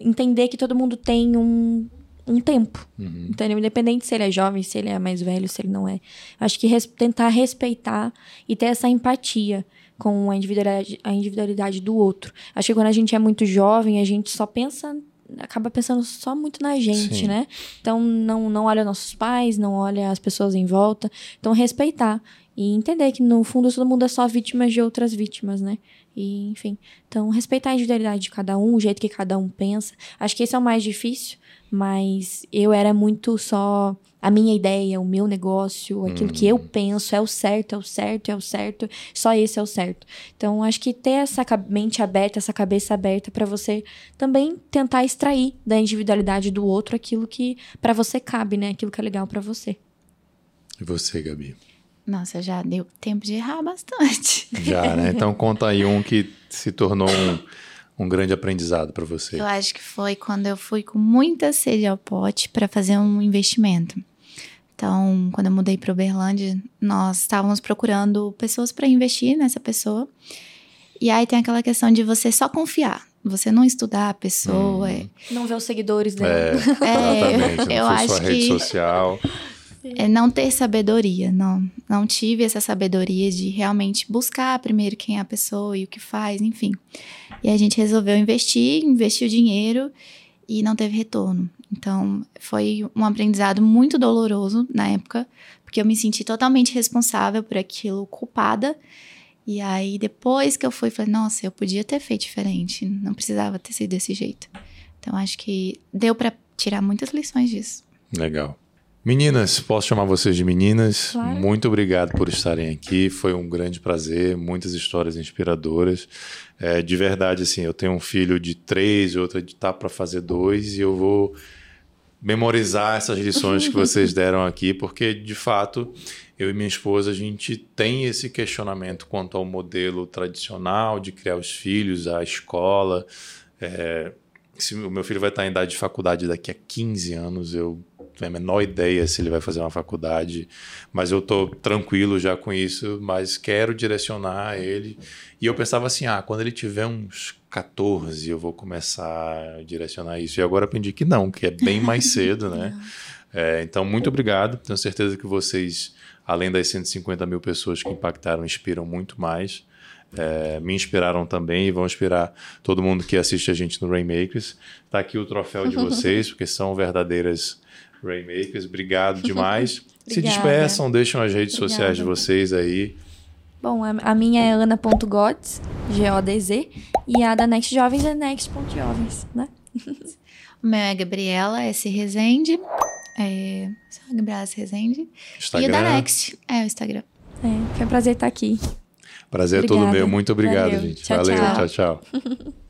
entender que todo mundo tem um, um tempo. Uhum. Entendeu? Independente se ele é jovem, se ele é mais velho, se ele não é. Acho que res- tentar respeitar e ter essa empatia com a individualidade, a individualidade do outro. Acho que quando a gente é muito jovem, a gente só pensa. Acaba pensando só muito na gente, Sim. né? Então não, não olha nossos pais, não olha as pessoas em volta. Então respeitar. E entender que no fundo todo mundo é só vítima de outras vítimas, né? E, enfim. Então, respeitar a individualidade de cada um, o jeito que cada um pensa. Acho que esse é o mais difícil, mas eu era muito só a minha ideia, o meu negócio, aquilo que eu penso é o certo, é o certo, é o certo, só esse é o certo. Então, acho que ter essa mente aberta, essa cabeça aberta para você também tentar extrair da individualidade do outro aquilo que para você cabe, né? Aquilo que é legal para você. E você, Gabi? Nossa, já deu tempo de errar bastante. Já, né? *laughs* Então conta aí um que se tornou um, um grande aprendizado para você. Eu acho que foi quando eu fui com muita sede ao pote para fazer um investimento. Então, quando eu mudei para Uberlândia, nós estávamos procurando pessoas para investir nessa pessoa. E aí tem aquela questão de você só confiar. você não estudar a pessoa. Hum. Não ver os seguidores É, dela. *laughs* exatamente. Não eu foi acho sua rede que- social. É, não ter sabedoria, não. Não tive essa sabedoria de realmente buscar primeiro quem é a pessoa e o que faz, enfim. E a gente resolveu investir, o dinheiro e não teve retorno. Então, foi um aprendizado muito doloroso na época, porque eu me senti totalmente responsável por aquilo, culpada. E aí, depois que eu fui, falei, nossa, eu podia ter feito diferente, não precisava ter sido desse jeito. Então, acho que deu pra tirar muitas lições disso. Legal. Meninas, posso chamar vocês de meninas? Claro. Muito obrigado por estarem aqui. Foi um grande prazer, muitas histórias inspiradoras. É, de verdade, assim, eu tenho um filho de três, outra de tá para fazer dois, e eu vou memorizar essas lições que vocês *laughs* deram aqui, porque de fato eu e minha esposa a gente tem esse questionamento quanto ao modelo tradicional de criar os filhos, a escola. É, se o meu filho vai estar em idade de faculdade daqui a 15 anos, eu tenho a menor ideia se ele vai fazer uma faculdade, mas eu tô tranquilo já com isso, mas quero direcionar ele. E eu pensava assim, ah, quando ele tiver uns 14, eu vou começar a direcionar isso. E agora aprendi que não, que é bem mais *laughs* cedo, né? É, então, muito obrigado. Tenho certeza que vocês, além das 150 mil pessoas que impactaram, inspiram muito mais. É, me inspiraram também e vão inspirar todo mundo que assiste a gente no Rainmakers. Tá aqui o troféu de *laughs* vocês, porque são verdadeiras Rainmakers. Obrigado *laughs* demais. Se despeçam, deixam as redes Obrigada. sociais de vocês aí. Bom, a, minha é ana.gods, G-O-D-Z, e a da Next Jovens é next.jovens, né? *laughs* O meu é Gabriela S. Rezende. É, só Gabriela S. Rezende. E o Instagram. da Next. É o Instagram. É, foi um prazer estar aqui. Prazer é todo Obrigada. meu. Muito obrigado, Valeu. gente. Tchau, Valeu. tchau. tchau. tchau. *laughs*